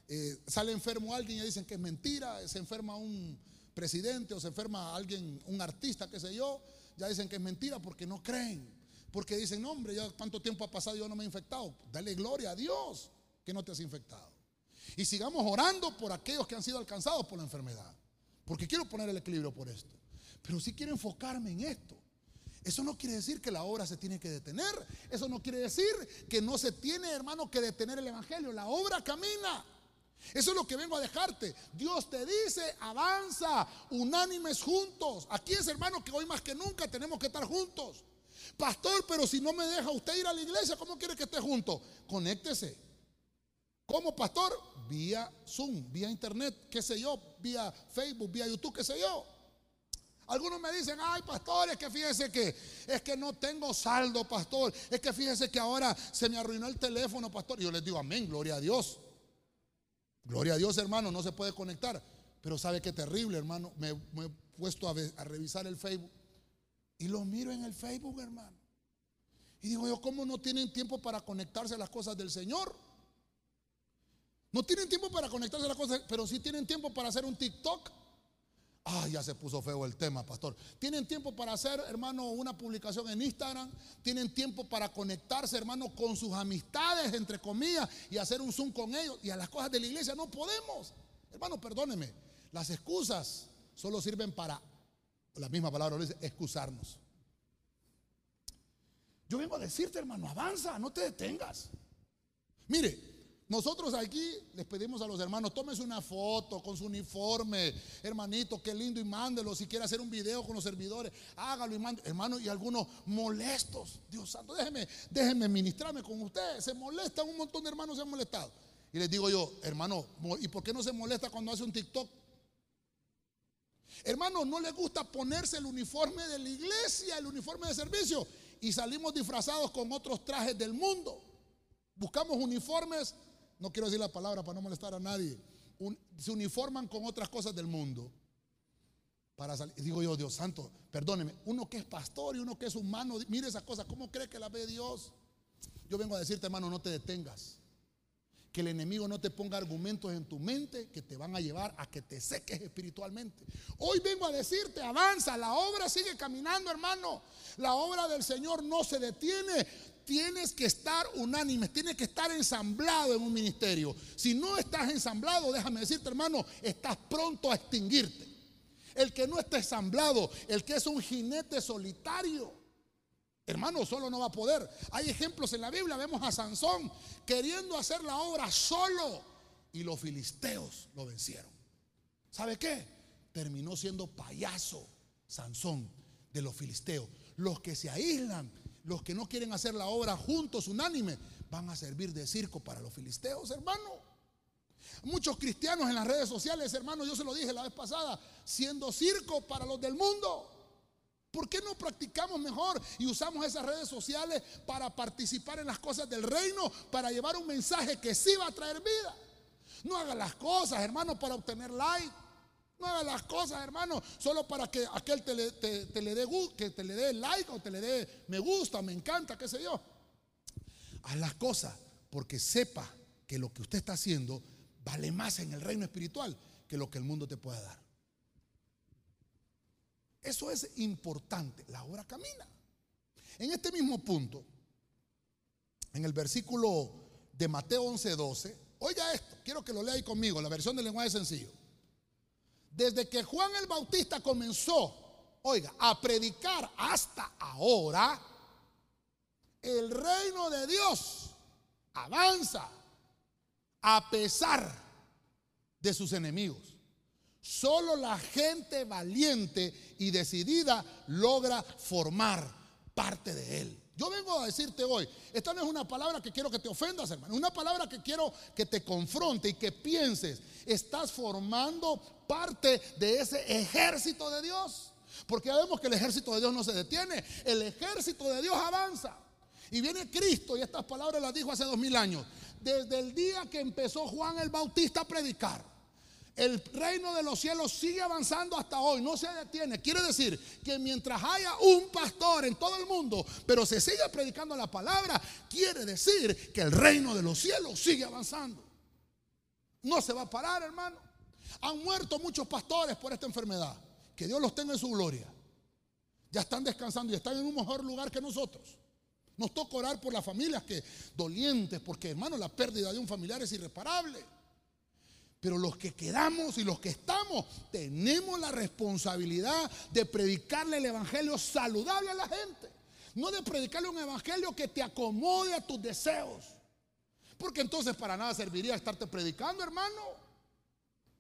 Eh, sale enfermo alguien y dicen que es mentira, se enferma un presidente o se enferma alguien, un artista, qué sé yo, ya dicen que es mentira porque no creen. Porque dicen, no, hombre, ya cuánto tiempo ha pasado y yo no me he infectado. Dale gloria a Dios que no te has infectado. Y sigamos orando por aquellos que han sido alcanzados por la enfermedad. Porque quiero poner el equilibrio por esto. Pero sí quiero enfocarme en esto. Eso no quiere decir que la obra se tiene que detener. Eso no quiere decir que no se tiene, hermano, que detener el Evangelio. La obra camina. Eso es lo que vengo a dejarte. Dios te dice, avanza, unánimes juntos. Aquí es, hermano, que hoy más que nunca tenemos que estar juntos. Pastor, pero si no me deja usted ir a la iglesia, ¿cómo quiere que esté junto? Conéctese. ¿Cómo, pastor? Vía Zoom, vía internet, qué sé yo, vía Facebook, vía YouTube, qué sé yo. Algunos me dicen, ay pastor, es que fíjese que es que no tengo saldo, pastor. Es que fíjese que ahora se me arruinó el teléfono, pastor. Y yo les digo, amén, gloria a Dios. Gloria a Dios, hermano, no se puede conectar. Pero sabe qué terrible, hermano. Me, he puesto a, revisar el Facebook. Y lo miro en el Facebook, hermano. Y digo yo, ¿cómo no tienen tiempo para conectarse a las cosas del Señor? No tienen tiempo para conectarse a las cosas, pero sí tienen tiempo para hacer un TikTok. Ah, ya se puso feo el tema, pastor. Tienen tiempo para hacer, hermano, una publicación en Instagram. Tienen tiempo para conectarse, hermano, con sus amistades, entre comillas, y hacer un Zoom con ellos. Y a las cosas de la iglesia no podemos. Hermano, perdóneme. Las excusas solo sirven para, la misma palabra lo dice, excusarnos. Yo vengo a decirte, hermano, avanza, no te detengas. Mire, nosotros aquí les pedimos a los hermanos, tómese una foto con su uniforme, hermanito, qué lindo y mándelo. Si quiere hacer un video con los servidores, hágalo y mándelo. Hermano, y algunos molestos. Dios santo, déjeme, déjeme ministrarme con ustedes. Se molestan, un montón de hermanos se han molestado. Y les digo yo, hermano, ¿y por qué no se molesta cuando hace un TikTok? Hermano, no le gusta ponerse el uniforme de la iglesia, el uniforme de servicio, y salimos disfrazados con otros trajes del mundo. Buscamos uniformes no quiero decir la palabra para no molestar a nadie, se uniforman con otras cosas del mundo. Para salir. Digo yo, Dios santo, perdóneme, uno que es pastor y uno que es humano, mire esas cosas, ¿cómo cree que la ve Dios? Yo vengo a decirte, hermano, no te detengas. Que el enemigo no te ponga argumentos en tu mente que te van a llevar a que te seques espiritualmente. Hoy vengo a decirte, avanza, la obra sigue caminando, hermano. La obra del Señor no se detiene tienes que estar unánime, tienes que estar ensamblado en un ministerio. Si no estás ensamblado, déjame decirte, hermano, estás pronto a extinguirte. El que no está ensamblado, el que es un jinete solitario, hermano, solo no va a poder. Hay ejemplos en la Biblia, vemos a Sansón queriendo hacer la obra solo y los filisteos lo vencieron. ¿Sabe qué? Terminó siendo payaso Sansón de los filisteos. Los que se aíslan los que no quieren hacer la obra juntos, unánime, van a servir de circo para los filisteos, hermano. Muchos cristianos en las redes sociales, hermano, yo se lo dije la vez pasada, siendo circo para los del mundo. ¿Por qué no practicamos mejor y usamos esas redes sociales para participar en las cosas del reino, para llevar un mensaje que sí va a traer vida? No hagan las cosas, hermano, para obtener like. No las cosas, hermano, solo para que aquel te le, dé que te le dé like o te le dé me gusta, me encanta, qué sé yo. Haz las cosas porque sepa que lo que usted está haciendo vale más en el reino espiritual que lo que el mundo te pueda dar. Eso es importante. La obra camina. En este mismo punto, en el versículo de Mateo 11:12, oiga esto, quiero que lo lea ahí conmigo, la versión del lenguaje sencillo. Desde que Juan el Bautista comenzó, oiga, a predicar hasta ahora, el reino de Dios avanza a pesar de sus enemigos. Solo la gente valiente y decidida logra formar parte de él. Yo vengo a decirte hoy, esta no es una palabra que quiero que te ofendas, hermano, una palabra que quiero que te confronte y que pienses, estás formando parte de ese ejército de Dios. Porque ya vemos que el ejército de Dios no se detiene, el ejército de Dios avanza. Y viene Cristo, y estas palabras las dijo hace dos mil años, desde el día que empezó Juan el Bautista a predicar. El reino de los cielos sigue avanzando hasta hoy, no se detiene. Quiere decir que mientras haya un pastor en todo el mundo, pero se sigue predicando la palabra, quiere decir que el reino de los cielos sigue avanzando. No se va a parar, hermano. Han muerto muchos pastores por esta enfermedad. Que Dios los tenga en su gloria. Ya están descansando y están en un mejor lugar que nosotros. Nos toca orar por las familias que dolientes, porque hermano, la pérdida de un familiar es irreparable. Pero los que quedamos y los que estamos tenemos la responsabilidad de predicarle el evangelio saludable a la gente. No de predicarle un evangelio que te acomode a tus deseos. Porque entonces para nada serviría estarte predicando, hermano.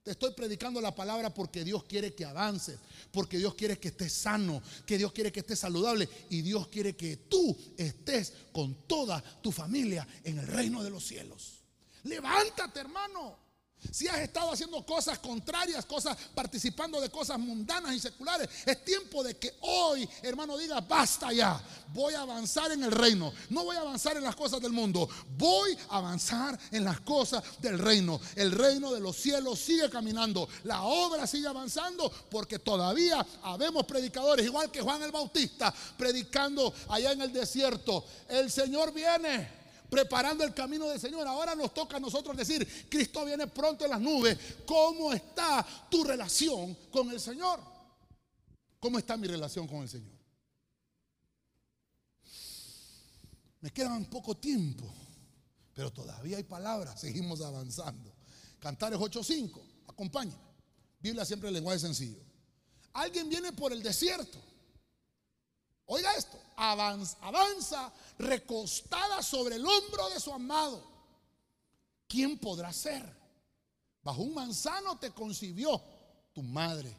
Te estoy predicando la palabra porque Dios quiere que avances, porque Dios quiere que estés sano, que Dios quiere que estés saludable y Dios quiere que tú estés con toda tu familia en el reino de los cielos. Levántate, hermano. Si has estado haciendo cosas contrarias, cosas participando de cosas mundanas y seculares, es tiempo de que hoy, hermano, diga, basta ya. Voy a avanzar en el reino. No voy a avanzar en las cosas del mundo. Voy a avanzar en las cosas del reino. El reino de los cielos sigue caminando. La obra sigue avanzando porque todavía habemos predicadores, igual que Juan el Bautista, predicando allá en el desierto. El Señor viene preparando el camino del Señor. Ahora nos toca a nosotros decir, Cristo viene pronto en las nubes. ¿Cómo está tu relación con el Señor? ¿Cómo está mi relación con el Señor? Me queda un poco tiempo, pero todavía hay palabras, seguimos avanzando. Cantares 8.5, acompáñenme. Biblia siempre en lenguaje sencillo. Alguien viene por el desierto Oiga esto, avanza, avanza recostada sobre el hombro de su amado. ¿Quién podrá ser? Bajo un manzano te concibió tu madre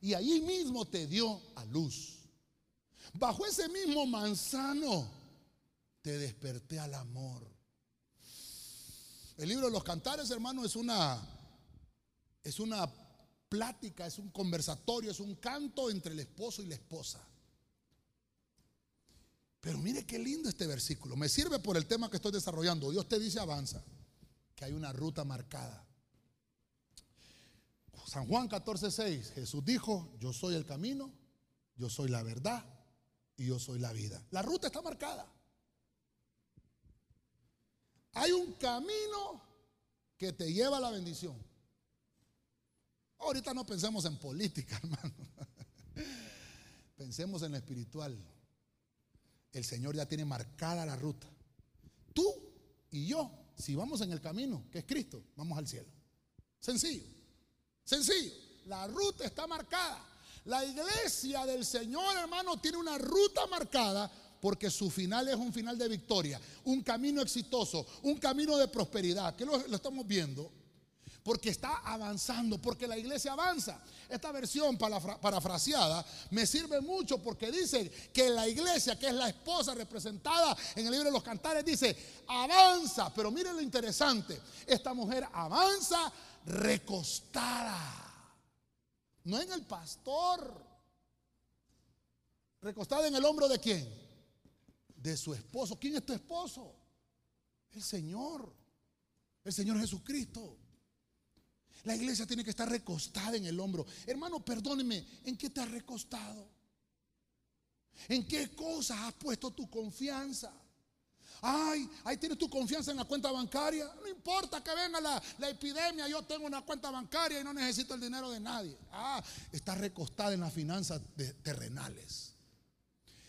y allí mismo te dio a luz. Bajo ese mismo manzano te desperté al amor. El libro de los cantares, hermano, es una es una plática, es un conversatorio, es un canto entre el esposo y la esposa. Pero mire qué lindo este versículo. Me sirve por el tema que estoy desarrollando. Dios te dice avanza, que hay una ruta marcada. San Juan 14, 6, Jesús dijo, yo soy el camino, yo soy la verdad y yo soy la vida. La ruta está marcada. Hay un camino que te lleva a la bendición. Ahorita no pensemos en política, hermano. Pensemos en lo espiritual el Señor ya tiene marcada la ruta. Tú y yo, si vamos en el camino, que es Cristo, vamos al cielo. Sencillo, sencillo. La ruta está marcada. La iglesia del Señor, hermano, tiene una ruta marcada porque su final es un final de victoria, un camino exitoso, un camino de prosperidad. ¿Qué lo, lo estamos viendo? Porque está avanzando, porque la iglesia avanza. Esta versión parafraseada me sirve mucho porque dice que la iglesia, que es la esposa representada en el libro de los cantares, dice, avanza, pero miren lo interesante, esta mujer avanza recostada, no en el pastor, recostada en el hombro de quién? De su esposo. ¿Quién es tu esposo? El Señor, el Señor Jesucristo. La iglesia tiene que estar recostada en el hombro. Hermano, perdóneme, ¿en qué te has recostado? ¿En qué cosas has puesto tu confianza? Ay, ahí tienes tu confianza en la cuenta bancaria. No importa que venga la, la, epidemia, yo tengo una cuenta bancaria y no necesito el dinero de nadie. Ah, está recostada en las finanzas terrenales.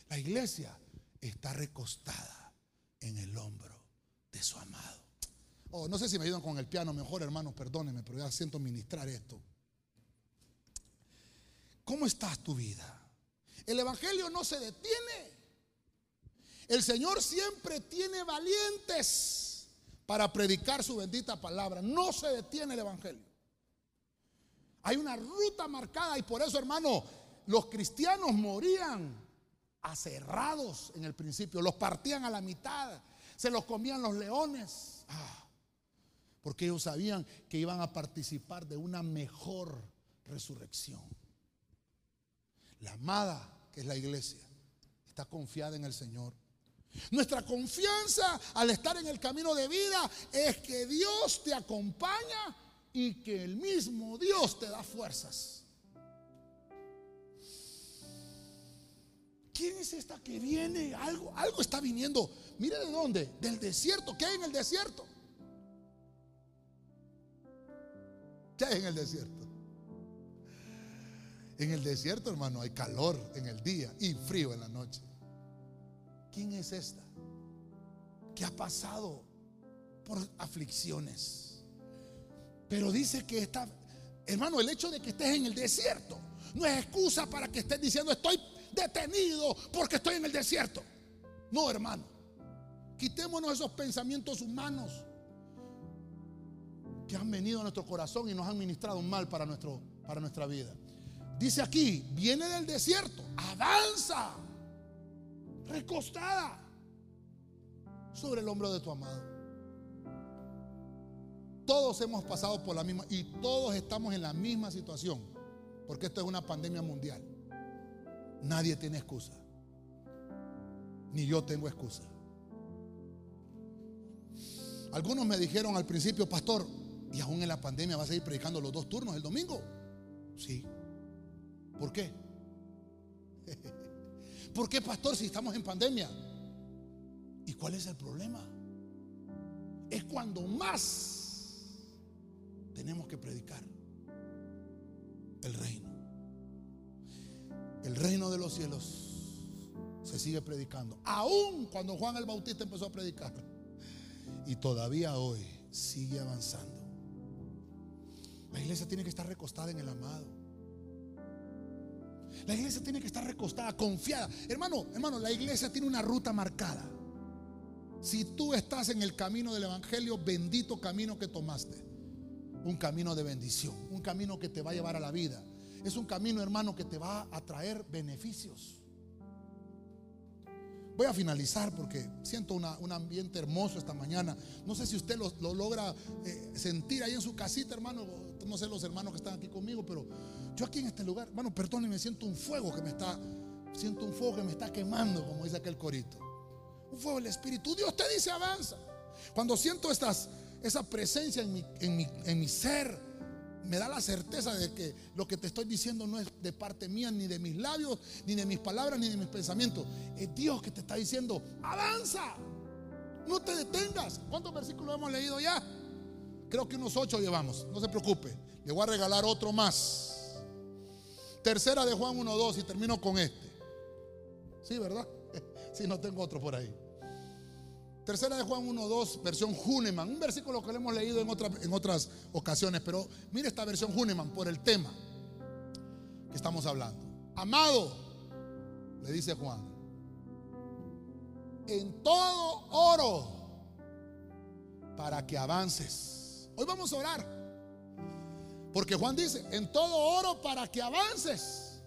La iglesia está recostada en el hombro de su amado. Oh, no sé si me ayudan con el piano mejor, hermanos, perdónenme, pero ya siento ministrar esto. ¿Cómo estás tu vida? El Evangelio no se detiene. El Señor siempre tiene valientes para predicar su bendita palabra. No se detiene el Evangelio. Hay una ruta marcada y por eso, hermano, los cristianos morían aserrados en el principio. Los partían a la mitad. Se los comían los leones. Ah porque ellos sabían que iban a participar de una mejor resurrección. La amada, que es la iglesia, está confiada en el Señor. Nuestra confianza al estar en el camino de vida es que Dios te acompaña y que el mismo Dios te da fuerzas. ¿Quién es esta que viene? Algo, algo está viniendo. Mire de dónde, del desierto. ¿Qué hay en el desierto? ¿Qué hay en el desierto? En el desierto, hermano, hay calor en el día y frío en la noche. ¿Quién es esta? Que ha pasado por aflicciones. Pero dice que está, hermano, el hecho de que estés en el desierto no es excusa para que estés diciendo estoy detenido porque estoy en el desierto. No, hermano. Quitémonos esos pensamientos humanos que han venido a nuestro corazón y nos han ministrado un mal para, nuestro, para nuestra vida. Dice aquí, viene del desierto, avanza, recostada sobre el hombro de tu amado. Todos hemos pasado por la misma y todos estamos en la misma situación, porque esto es una pandemia mundial. Nadie tiene excusa, ni yo tengo excusa. Algunos me dijeron al principio, pastor, y aún en la pandemia vas a ir predicando los dos turnos el domingo. Sí. ¿Por qué? ¿Por qué, pastor, si estamos en pandemia? ¿Y cuál es el problema? Es cuando más tenemos que predicar el reino. El reino de los cielos se sigue predicando. Aún cuando Juan el Bautista empezó a predicar. Y todavía hoy sigue avanzando. La iglesia tiene que estar recostada en el amado. La iglesia tiene que estar recostada, confiada. Hermano, hermano, la iglesia tiene una ruta marcada. Si tú estás en el camino del Evangelio, bendito camino que tomaste. Un camino de bendición, un camino que te va a llevar a la vida. Es un camino, hermano, que te va a traer beneficios. Voy a finalizar porque siento un ambiente hermoso esta mañana. No sé si usted lo, logra eh, sentir ahí en su casita, hermano. No sé los hermanos que están aquí conmigo, pero yo aquí en este lugar, hermano, perdónenme, siento un fuego que me está, siento un fuego que me está quemando, como dice aquel corito. Un fuego del Espíritu. Dios te dice avanza. Cuando siento estas, esa presencia en mi, en mi, en mi ser, me da la certeza de que lo que te estoy diciendo no es de parte mía, ni de mis labios, ni de mis palabras, ni de mis pensamientos. Es Dios que te está diciendo, avanza, no te detengas. ¿Cuántos versículos hemos leído ya? Creo que unos ocho llevamos, no se preocupe. Le voy a regalar otro más. Tercera de Juan 1.2 y termino con este. Sí, ¿verdad? Si no tengo otro por ahí. Tercera de Juan 1.2, versión Huneman. Un versículo que lo hemos leído en, en otras ocasiones, pero mire esta versión Huneman por el tema que estamos hablando. Amado, le dice Juan, en todo oro para que avances. Hoy vamos a orar. Porque Juan dice, en todo oro para que avances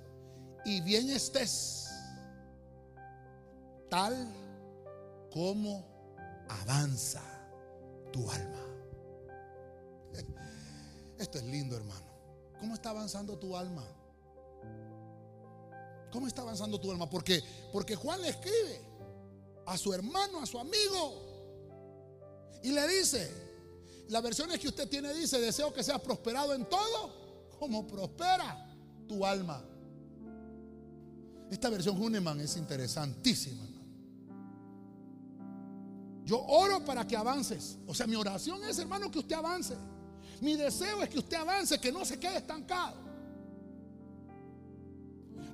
y bien estés, tal como avanza tu alma. Esto es lindo, hermano. ¿Cómo está avanzando tu alma? ¿Cómo está avanzando tu alma? Porque, porque Juan le escribe a su hermano, a su amigo, y le dice, la versión es que usted tiene dice, deseo que seas prosperado en todo, como prospera tu alma. Esta versión Huneman es interesantísima. Yo oro para que avances. O sea, mi oración es, hermano, que usted avance. Mi deseo es que usted avance, que no se quede estancado.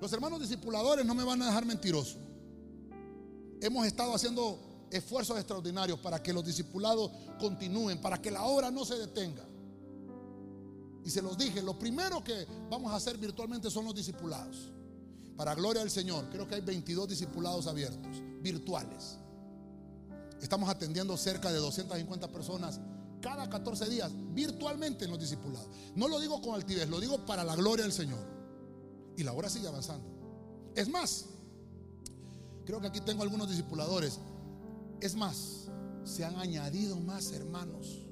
Los hermanos discipuladores no me van a dejar mentiroso. Hemos estado haciendo esfuerzos extraordinarios para que los discipulados continúen, para que la obra no se detenga. Y se los dije, lo primero que vamos a hacer virtualmente son los discipulados. Para gloria del Señor, creo que hay 22 discipulados abiertos, virtuales. Estamos atendiendo cerca de 250 personas cada 14 días, virtualmente en los discipulados. No lo digo con altivez, lo digo para la gloria del Señor. Y la hora sigue avanzando. Es más, creo que aquí tengo algunos discipuladores. Es más, se han añadido más hermanos.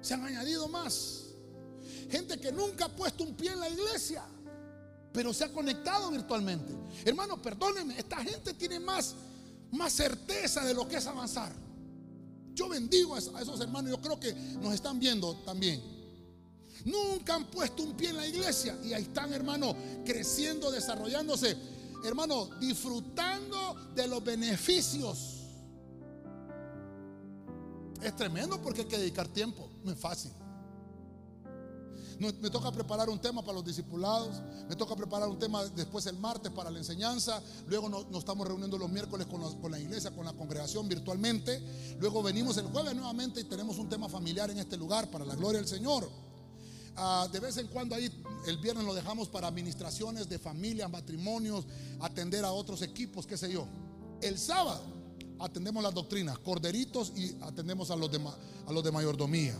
Se han añadido más. Gente que nunca ha puesto un pie en la iglesia, pero se ha conectado virtualmente. Hermano, perdónenme, esta gente tiene más más certeza de lo que es avanzar. Yo bendigo a esos hermanos, yo creo que nos están viendo también. Nunca han puesto un pie en la iglesia y ahí están, hermano, creciendo, desarrollándose, hermano, disfrutando de los beneficios. Es tremendo porque hay que dedicar tiempo, no es fácil. Me toca preparar un tema para los discipulados. Me toca preparar un tema después el martes para la enseñanza. Luego nos, estamos reuniendo los miércoles con, la iglesia, con la congregación virtualmente. Luego venimos el jueves nuevamente y tenemos un tema familiar en este lugar para la gloria del Señor. Ah, de vez en cuando ahí el viernes lo dejamos para administraciones de familias, matrimonios, atender a otros equipos, qué sé yo. El sábado atendemos las doctrinas, corderitos y atendemos a los de, a los de mayordomía.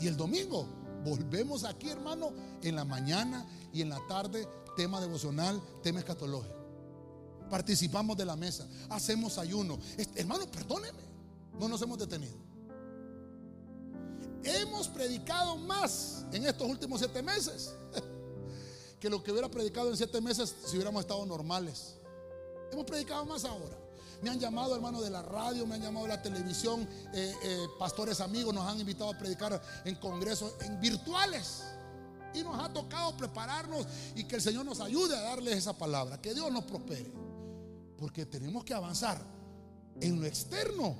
Y el domingo volvemos aquí, hermano, en la mañana y en la tarde, tema devocional, tema escatológico. Participamos de la mesa, hacemos ayuno. hermano, perdóneme, no nos hemos detenido. Hemos predicado más en estos últimos siete meses que lo que hubiera predicado en siete meses si hubiéramos estado normales. Hemos predicado más ahora. Me han llamado, hermano, de la radio, me han llamado de la televisión, eh, eh, pastores amigos nos han invitado a predicar en congresos en virtuales. Y nos ha tocado prepararnos y que el Señor nos ayude a darles esa palabra. Que Dios nos prospere. Porque tenemos que avanzar en lo externo,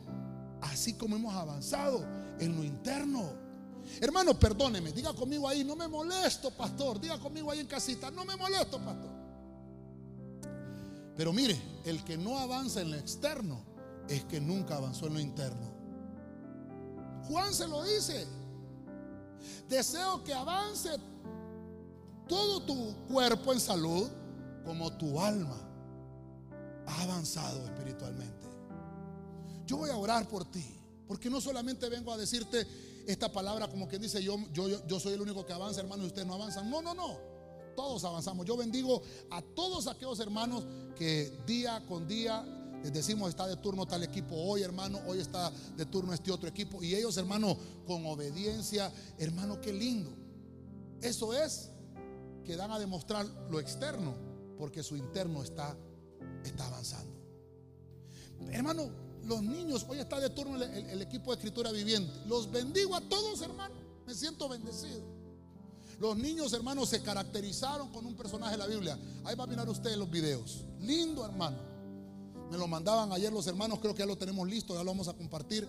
así como hemos avanzado en lo interno. Hermano, perdóneme, diga conmigo ahí, no me molesto, pastor. Diga conmigo ahí en casita, no me molesto, pastor. Pero mire, el que no avanza en lo externo es que nunca avanzó en lo interno. Juan se lo dice. Deseo que avance todo tu cuerpo en salud como tu alma ha avanzado espiritualmente. Yo voy a orar por ti, porque no solamente vengo a decirte esta palabra como quien dice yo, yo, yo soy el único que avanza, hermano, y ustedes no avanzan. No, no, no todos avanzamos. Yo bendigo a todos aquellos hermanos que día con día les decimos está de turno tal equipo hoy, hermano, hoy está de turno este otro equipo. Y ellos, hermano, con obediencia, hermano, qué lindo. Eso es que dan a demostrar lo externo, porque su interno está, está avanzando. Hermano, los niños, hoy está de turno el, el equipo de escritura viviente. Los bendigo a todos, hermano. Me siento bendecido. Los niños, hermanos, se caracterizaron con un personaje de la Biblia. Ahí va a mirar ustedes los videos. Lindo, hermano. Me lo mandaban ayer los hermanos, creo que ya lo tenemos listo, ya lo vamos a compartir.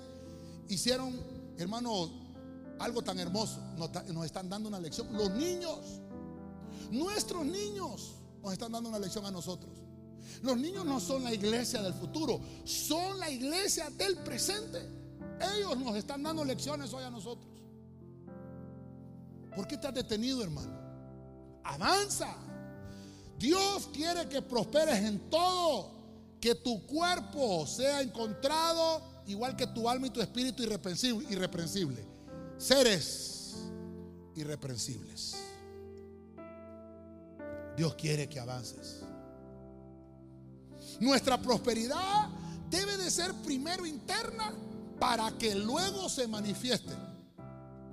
Hicieron, hermanos, algo tan hermoso. Nos están dando una lección. Los niños, nuestros niños, nos están dando una lección a nosotros. Los niños no son la iglesia del futuro, son la iglesia del presente. Ellos nos están dando lecciones hoy a nosotros. ¿Por qué estás detenido, hermano? Avanza. Dios quiere que prosperes en todo, que tu cuerpo sea encontrado igual que tu alma y tu espíritu irreprensible, irreprensible. seres irreprensibles. Dios quiere que avances. Nuestra prosperidad debe de ser primero interna para que luego se manifieste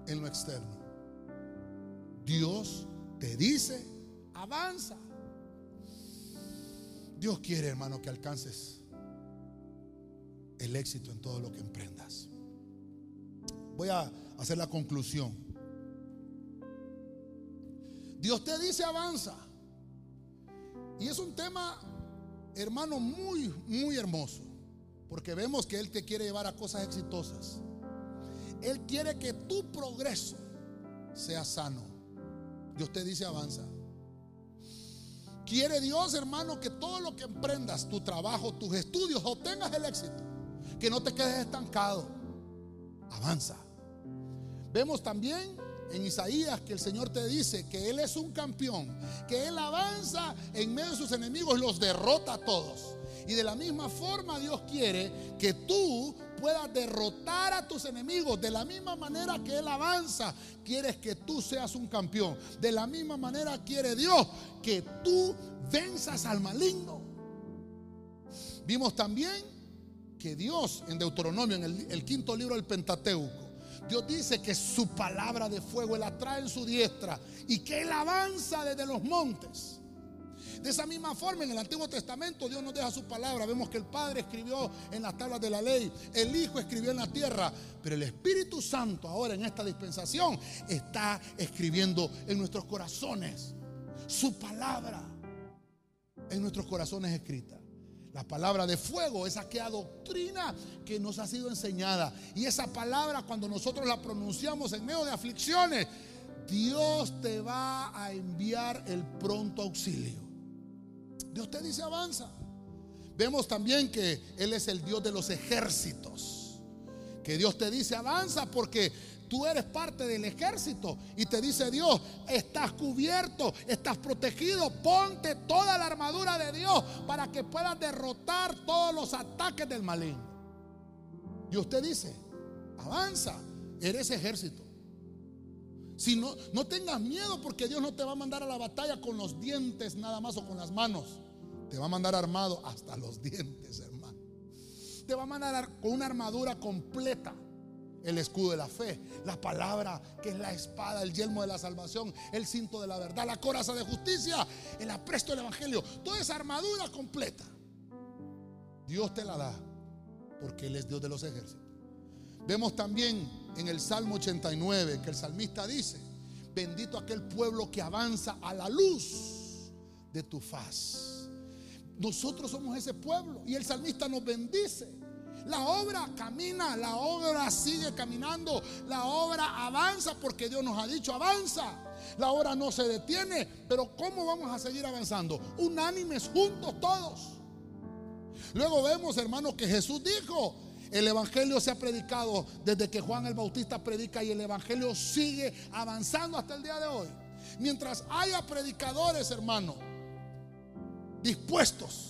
en lo externo. Dios te dice, avanza. Dios quiere, hermano, que alcances el éxito en todo lo que emprendas. Voy a hacer la conclusión. Dios te dice, avanza. Y es un tema, hermano, muy, muy hermoso. Porque vemos que Él te quiere llevar a cosas exitosas. Él quiere que tu progreso sea sano. Dios te dice avanza. Quiere Dios, hermano, que todo lo que emprendas, tu trabajo, tus estudios, obtengas el éxito. Que no te quedes estancado. Avanza. Vemos también en Isaías que el Señor te dice que Él es un campeón, que Él avanza en medio de sus enemigos y los derrota a todos. Y de la misma forma Dios quiere que tú puedas derrotar a tus enemigos. De la misma manera que Él avanza, quieres que tú seas un campeón. De la misma manera quiere Dios que tú venzas al maligno. Vimos también que Dios en Deuteronomio, en el, quinto libro del Pentateuco, Dios dice que su palabra de fuego Él trae en su diestra y que Él avanza desde los montes. De esa misma forma, en el Antiguo Testamento, Dios nos deja su palabra. Vemos que el Padre escribió en las tablas de la ley, el Hijo escribió en la tierra, pero el Espíritu Santo ahora en esta dispensación está escribiendo en nuestros corazones su palabra en nuestros corazones escrita. La palabra de fuego es aquella doctrina que nos ha sido enseñada. Y esa palabra cuando nosotros la pronunciamos en medio de aflicciones, Dios te va a enviar el pronto auxilio. Dios te dice avanza. Vemos también que Él es el Dios de los ejércitos. Que Dios te dice avanza porque Tú eres parte del ejército y te dice Dios, estás cubierto, estás protegido, ponte toda la armadura de Dios para que puedas derrotar todos los ataques del maligno. Y usted dice, avanza, eres ejército. Si no, no tengas miedo porque Dios no te va a mandar a la batalla con los dientes nada más o con las manos. Te va a mandar armado hasta los dientes, hermano. Te va a mandar con una armadura completa el escudo de la fe, la palabra que es la espada, el yelmo de la salvación, el cinto de la verdad, la coraza de justicia, el apresto del evangelio, toda esa armadura completa. Dios te la da porque Él es Dios de los ejércitos. Vemos también en el Salmo 89 que el salmista dice, bendito aquel pueblo que avanza a la luz de tu faz. Nosotros somos ese pueblo y el salmista nos bendice la obra camina, la obra sigue caminando, la obra avanza porque Dios nos ha dicho avanza. La obra no se detiene, pero ¿cómo vamos a seguir avanzando? Unánimes, juntos todos. Luego vemos, hermanos, que Jesús dijo, el Evangelio se ha predicado desde que Juan el Bautista predica y el Evangelio sigue avanzando hasta el día de hoy. Mientras haya predicadores, hermano, dispuestos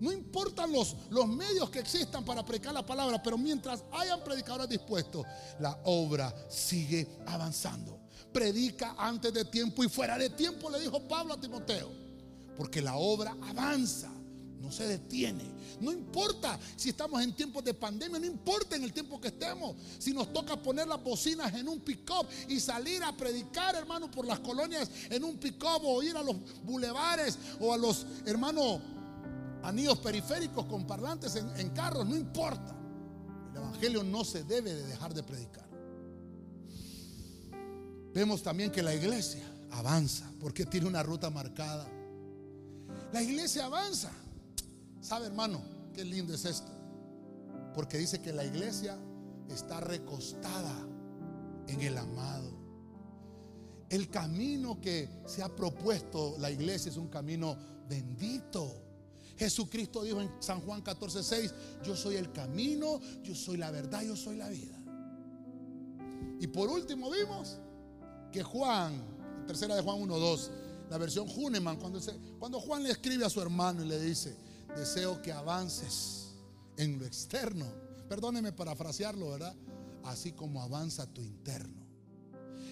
no importan los, los medios que existan para predicar la palabra, pero mientras hayan predicadores dispuestos, la obra sigue avanzando. Predica antes de tiempo y fuera de tiempo, le dijo Pablo a Timoteo, porque la obra avanza, no se detiene. No importa si estamos en tiempos de pandemia, no importa en el tiempo que estemos. Si nos toca poner las bocinas en un pick-up y salir a predicar, hermano, por las colonias en un pick-up o ir a los bulevares o a los hermanos anillos periféricos con parlantes en, carros, no importa. El Evangelio no se debe de dejar de predicar. Vemos también que la iglesia avanza porque tiene una ruta marcada. La iglesia avanza. ¿Sabe hermano qué lindo es esto? Porque dice que la iglesia está recostada en el amado. El camino que se ha propuesto la iglesia es un camino bendito. Jesucristo dijo en San Juan 14, 6, yo soy el camino, yo soy la verdad, yo soy la vida. Y por último vimos que Juan, tercera de Juan 1, 2, la versión Huneman, cuando, cuando Juan le escribe a su hermano y le dice, deseo que avances en lo externo, perdóneme parafrasearlo, ¿verdad? Así como avanza tu interno.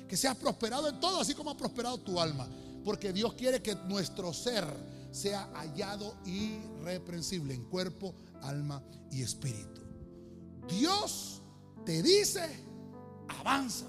Que seas prosperado en todo, así como ha prosperado tu alma. Porque Dios quiere que nuestro ser sea hallado irreprensible en cuerpo, alma y espíritu. Dios te dice, avanza.